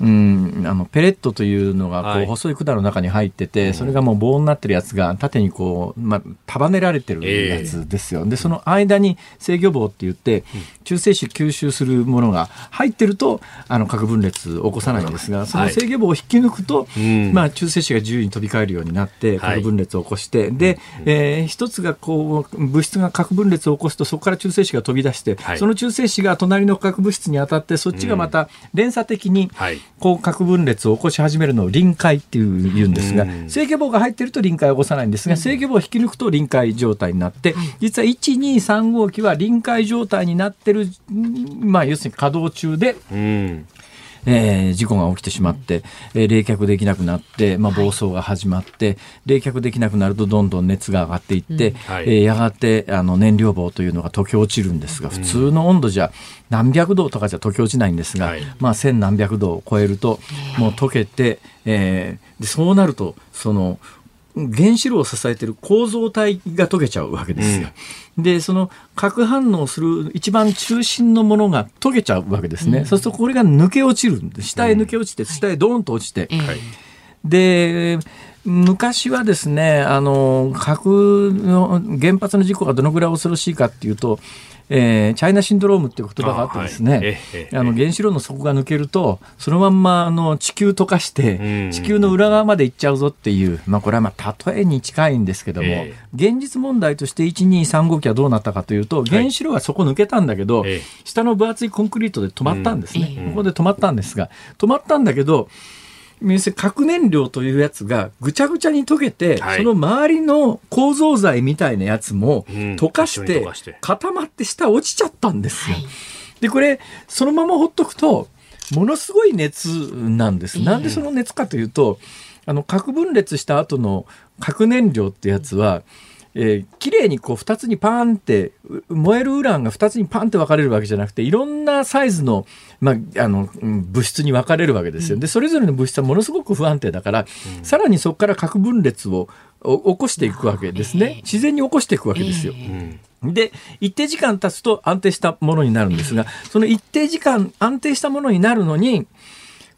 Speaker 1: うん、あのペレットというのがこう、
Speaker 3: はい。
Speaker 1: 細い管の中に入ってて、それがもう棒になってるやつが縦にこう、まあ、束ねられてるやつですよ。でその間に制御棒って言って中性子吸収するものが入ってるとあの核分裂を起こさないんですがその制御棒を引き抜くと、
Speaker 3: うん。
Speaker 1: まあ、中性子が自由に飛び交えるようになって
Speaker 3: はい。
Speaker 1: 核分裂を起こして、で、えー一つがこう物質が核分裂を起こすとそこから中性子が飛び出して、
Speaker 3: はい。
Speaker 1: その中性子が隣の核物質に当たってそっちがまた連鎖的に
Speaker 3: はい。
Speaker 1: こう核分裂を起こし始めるのを臨界っていう言うんですが、
Speaker 3: うん。
Speaker 1: 制御棒が入ってると臨界を起こさないんですが、制御棒を引き抜くと臨界状態になって、実は1、2、3号機は臨界状態になってる、んまあ要するに稼働中で、
Speaker 3: うん。
Speaker 1: えー事故が起きてしまって、えー冷却できなくなって、まあ、暴走が始まって、冷却できなくなるとどんどん熱が上がっていって、
Speaker 3: はい。
Speaker 1: えーやがてあの燃料棒というのが溶け落ちるんですが、普通の温度じゃ何百度とかじゃ溶け落ちないんですが、
Speaker 3: はい。
Speaker 1: まあ、千何百度を超えるともう溶けて、えーでそうなるとその原子炉を支えている構造体が溶けちゃうわけですよ。でその核反応する一番中心のものが溶けちゃうわけですね。そうするとこれが抜け落ちるんです。下へ抜け落ちて、下へドーンと落ちて、
Speaker 2: ええ。
Speaker 3: はい。
Speaker 1: で昔はですねあの核の原発の事故がどのぐらい恐ろしいかっていうと、えーチャイナシンドロームっていう言葉があってですね
Speaker 3: あはい。
Speaker 1: の原子炉の底が抜けるとそのまんまあの地球溶かして
Speaker 3: うん。
Speaker 1: 地球の裏側まで行っちゃうぞっていう、まあ、これはまあ例えに近いんですけども、
Speaker 3: え
Speaker 1: 現実問題として123号機はどうなったかというと原子炉はそこ抜けたんだけど、
Speaker 3: ええ。
Speaker 1: 下の分厚いコンクリートで止まったんですね、
Speaker 2: うん。
Speaker 1: ここで止まったんですが止まったんだけど核燃料というやつがぐちゃぐちゃに溶けて、
Speaker 3: はい。
Speaker 1: その周りの構造材みたいなやつも
Speaker 3: うん。
Speaker 1: 溶かして
Speaker 3: 溶かして。
Speaker 1: 固まって下落ちちゃったんですよ。でこれそのままほっとくとものすごい熱なんです。なんでその熱かというとあの核分裂した後の核燃料ってやつは、えー、綺麗にこう2つにパーンってう燃えるウランが2つにパンって分かれるわけじゃなくていろんなサイズの,、まあ、あのうん物質に分かれるわけですよ。でそれぞれの物質はものすごく不安定だから、さらにそこから核分裂をお起こしていくわけですね。自然に起こしていくわけですよ。
Speaker 3: うん
Speaker 1: で一定時間経つと安定したものになるんですがその一定時間安定したものになるのに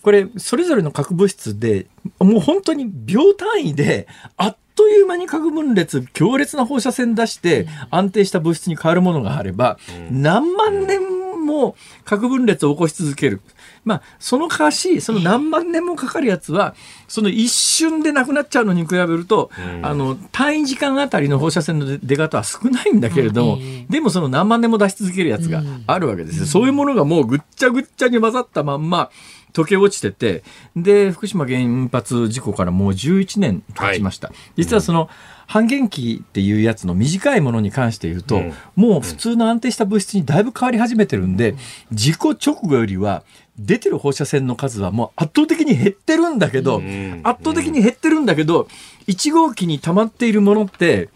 Speaker 1: これそれぞれの核物質でもう本当に秒単位であっという間に核分裂強烈な放射線出して安定した物質に変わるものがあれば何万年も核分裂を起こし続ける。まあ、そのかわし、その何万年もかかるやつは、その一瞬でなくなっちゃうのに比べると、
Speaker 3: うん。
Speaker 1: あの、単位時間あたりの放射線の出出方は少ないんだけれども、
Speaker 2: うん。ええ
Speaker 1: でもその何万年も出し続けるやつがあるわけですよ。そういうものがもうぐっちゃぐっちゃに混ざったまんま溶け落ちてて、で、福島原発事故からもう11年経ちました。実はその、半減期っていうやつの短いものに関して言うと、
Speaker 3: うん。
Speaker 1: もう普通の安定した物質にだいぶ変わり始めてるんで、事故直後よりは出てる放射線の数はもう圧倒的に減ってるんだけど、
Speaker 3: うん。
Speaker 1: 圧倒的に減ってるんだけど、1号機に溜まっているものって、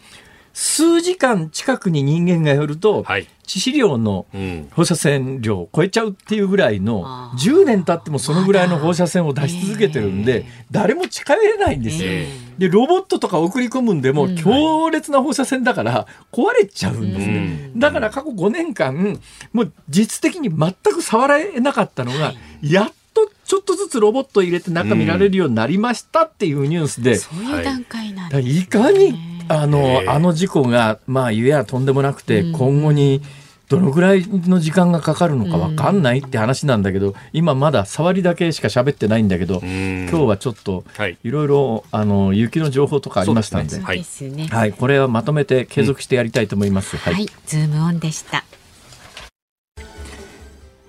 Speaker 1: 数時間近くに人間がよると、
Speaker 3: はい。
Speaker 1: 致死量の
Speaker 3: うん。
Speaker 1: 放射線量を超えちゃうっていうぐらいの
Speaker 2: あー
Speaker 1: 10年経ってもそのぐらいの放射線を出し続けてるんで誰も近寄れないんですよ。
Speaker 3: え
Speaker 1: でロボットとか送り込むんでも
Speaker 2: うん
Speaker 1: 強烈な放射線だから壊れちゃうんですね。
Speaker 3: うん
Speaker 1: だから過去5年間もう実質的に全く触れなかったのがやっとちょっとずつロボットを入れて中見られるようになりましたっていうニュースで。
Speaker 2: そういう段階なんですね
Speaker 1: いかにあの、
Speaker 3: ええ。
Speaker 1: あの事故がまあ言えばとんでもなくて、
Speaker 2: うん。
Speaker 1: 今後にどのぐらいの時間がかかるのかわかんないって話なんだけど、今まだ触りだけしか喋ってないんだけど、
Speaker 3: 今
Speaker 1: 今日はちょっと
Speaker 3: はい。
Speaker 1: いろいろあの雪の情報とかありましたんで
Speaker 2: そうですね。
Speaker 1: はい、これはまとめて継続してやりたいと思います。は。
Speaker 2: はい。い、ズームオンでした。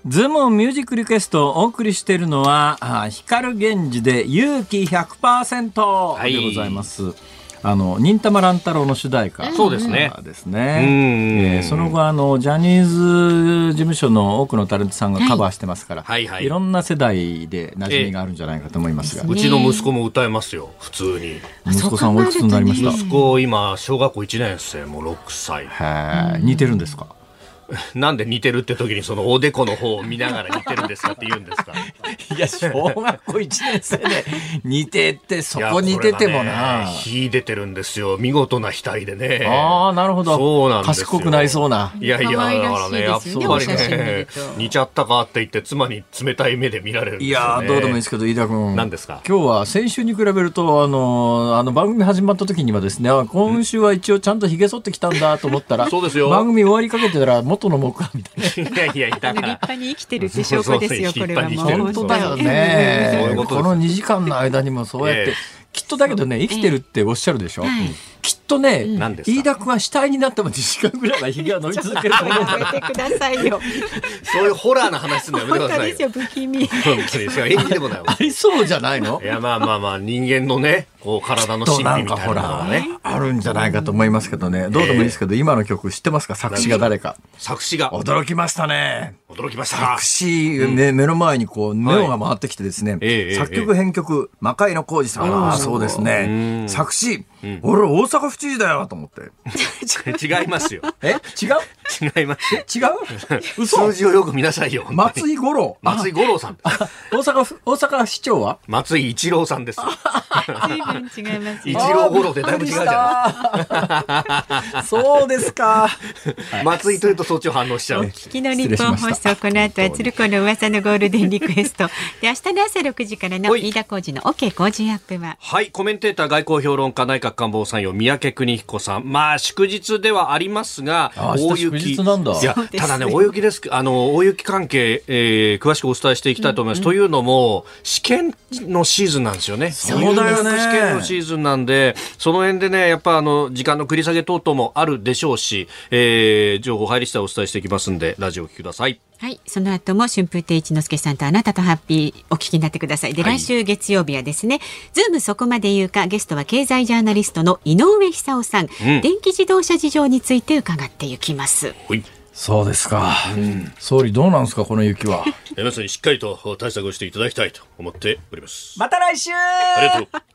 Speaker 1: ズームオンミュージックリクエストをお送りしているのは、あ光 GENJI で勇気100%
Speaker 3: はい。
Speaker 1: でございます。あの忍たま乱太郎の主題歌
Speaker 3: そうですね
Speaker 1: です
Speaker 3: うん
Speaker 1: ね。えーその後あのジャニーズ事務所の多くのタレントさんがカバーしてますから、
Speaker 3: はいはい
Speaker 1: いろんな世代で馴染みがあるんじゃないかと思いますが、
Speaker 2: ええ
Speaker 3: うちの息子も歌えますよ、普通に。
Speaker 1: 息子さんおいくつになりました？
Speaker 3: 息子、今、小学校1年生、もう6歳。
Speaker 1: はい似てるんですか？[LAUGHS]
Speaker 3: なんで似てるって時にそのおでこの方を見ながら似てるんですかって言うんですか？[LAUGHS]
Speaker 1: いや小学校1年生で似てってそ
Speaker 3: いや
Speaker 1: こ似ててもな。
Speaker 3: ね秀でてるんですよ。見事な額でね。
Speaker 1: ああなるほど。
Speaker 3: そうなんですよ
Speaker 1: 賢くなりそうな。
Speaker 3: いやいや、だからね、やっぱりね似ちゃったかって言って妻に冷たい目で見られるんです
Speaker 1: い
Speaker 3: よ、ね。
Speaker 1: やーどうでもいいですけど飯田君
Speaker 3: 何ですか？
Speaker 1: 今日は先週に比べるとあのあの番組始まった時にはですねあ今週は一応ちゃんとひげ剃ってきたんだと思ったら [LAUGHS]
Speaker 3: そうですよ
Speaker 1: 番組終わりかけてたら元の木阿弥だね
Speaker 3: いやいや、だ
Speaker 2: 立
Speaker 3: か。ら。
Speaker 2: 派に生きてるって証拠ですよこれは
Speaker 1: 本当だよね。
Speaker 3: こ
Speaker 1: の2時間の間にもそうやって、
Speaker 3: ええ。
Speaker 1: きっとだけどね生きてるっておっしゃるでしょ、
Speaker 2: はい。
Speaker 1: きっとね、飯田君は死体になっても2時間ぐらいはひげは伸び続けると思う [LAUGHS]
Speaker 2: やめてくださいよ [LAUGHS]
Speaker 3: そういうホラーな話するのやめてくださいよ
Speaker 2: 本当です。よ不気味
Speaker 3: 本当に。しかも演技でもないわ
Speaker 1: ありそうじゃないの？
Speaker 3: いや、まあまあまあ、人間のね、こう体の
Speaker 1: と
Speaker 3: 神秘みたい
Speaker 1: な
Speaker 3: のがね。、
Speaker 1: あるんじゃないかと思いますけどね。どうでもいいですけど、今の曲知ってますか？作詞が誰か。
Speaker 3: 作詞が？
Speaker 1: 驚きましたね。
Speaker 3: 驚きました。
Speaker 1: 作詞、ね目の前にこう、ネオが回ってきてですね、
Speaker 3: ええ
Speaker 1: 作曲編曲、魔界の浩二さん。ああ、そうですね。作詞、俺大阪府知事だよと思って。[LAUGHS]
Speaker 3: 違いますよ。
Speaker 1: え？違う？
Speaker 3: 違います。
Speaker 1: 違う？[LAUGHS] 嘘？
Speaker 3: 数字をよく見なさいよ。
Speaker 1: 松井五郎。
Speaker 3: 松井五郎さん。
Speaker 1: あ大阪府、大阪市長は？
Speaker 3: 松井一郎さんです。
Speaker 2: 随分違います
Speaker 3: 一
Speaker 2: よ。
Speaker 3: 郎五郎でだいぶ違うじゃ
Speaker 1: ないそうですか。[LAUGHS]
Speaker 3: 松井というとそっちを反応しちゃう。
Speaker 2: 聞きの日本放送この後は鶴子の噂のゴールデンリクエスト [LAUGHS] で明日の朝6時からの
Speaker 3: はい
Speaker 2: 飯田浩二の OK 工事アップは
Speaker 3: はい、コメンテーター外交評論家内閣官房参与三宅邦彦さん。まあ、祝日ではありますが、
Speaker 1: あ明日祝日なんだ
Speaker 3: いやただね、大雪です。あの、大雪関係、えー詳しくお伝えしていきたいと思います。というのも、試験のシーズンなんですよね。
Speaker 1: そうだよね
Speaker 3: 試験のシーズンなんで、その辺でね、やっぱあの、時間の繰り下げ等々もあるでしょうし、えー情報入り次第お伝えしていきますんで、ラジオをお聞きください。
Speaker 2: はい、その後も春風亭一之輔さんとあなたとハッピーお聞きになってください。で、
Speaker 3: はい
Speaker 2: 来週月曜日はですね、ズームそこまで言うか、ゲストは経済ジャーナリストの井上久男さん、
Speaker 3: ん
Speaker 2: 電気自動車事情について伺っていきます。
Speaker 3: ほい。
Speaker 1: そうですか。総理どうなんですか、この雪は？[LAUGHS]
Speaker 3: 皆さんにしっかりと対策をしていただきたいと思っております。
Speaker 1: また来週
Speaker 3: ありがとう。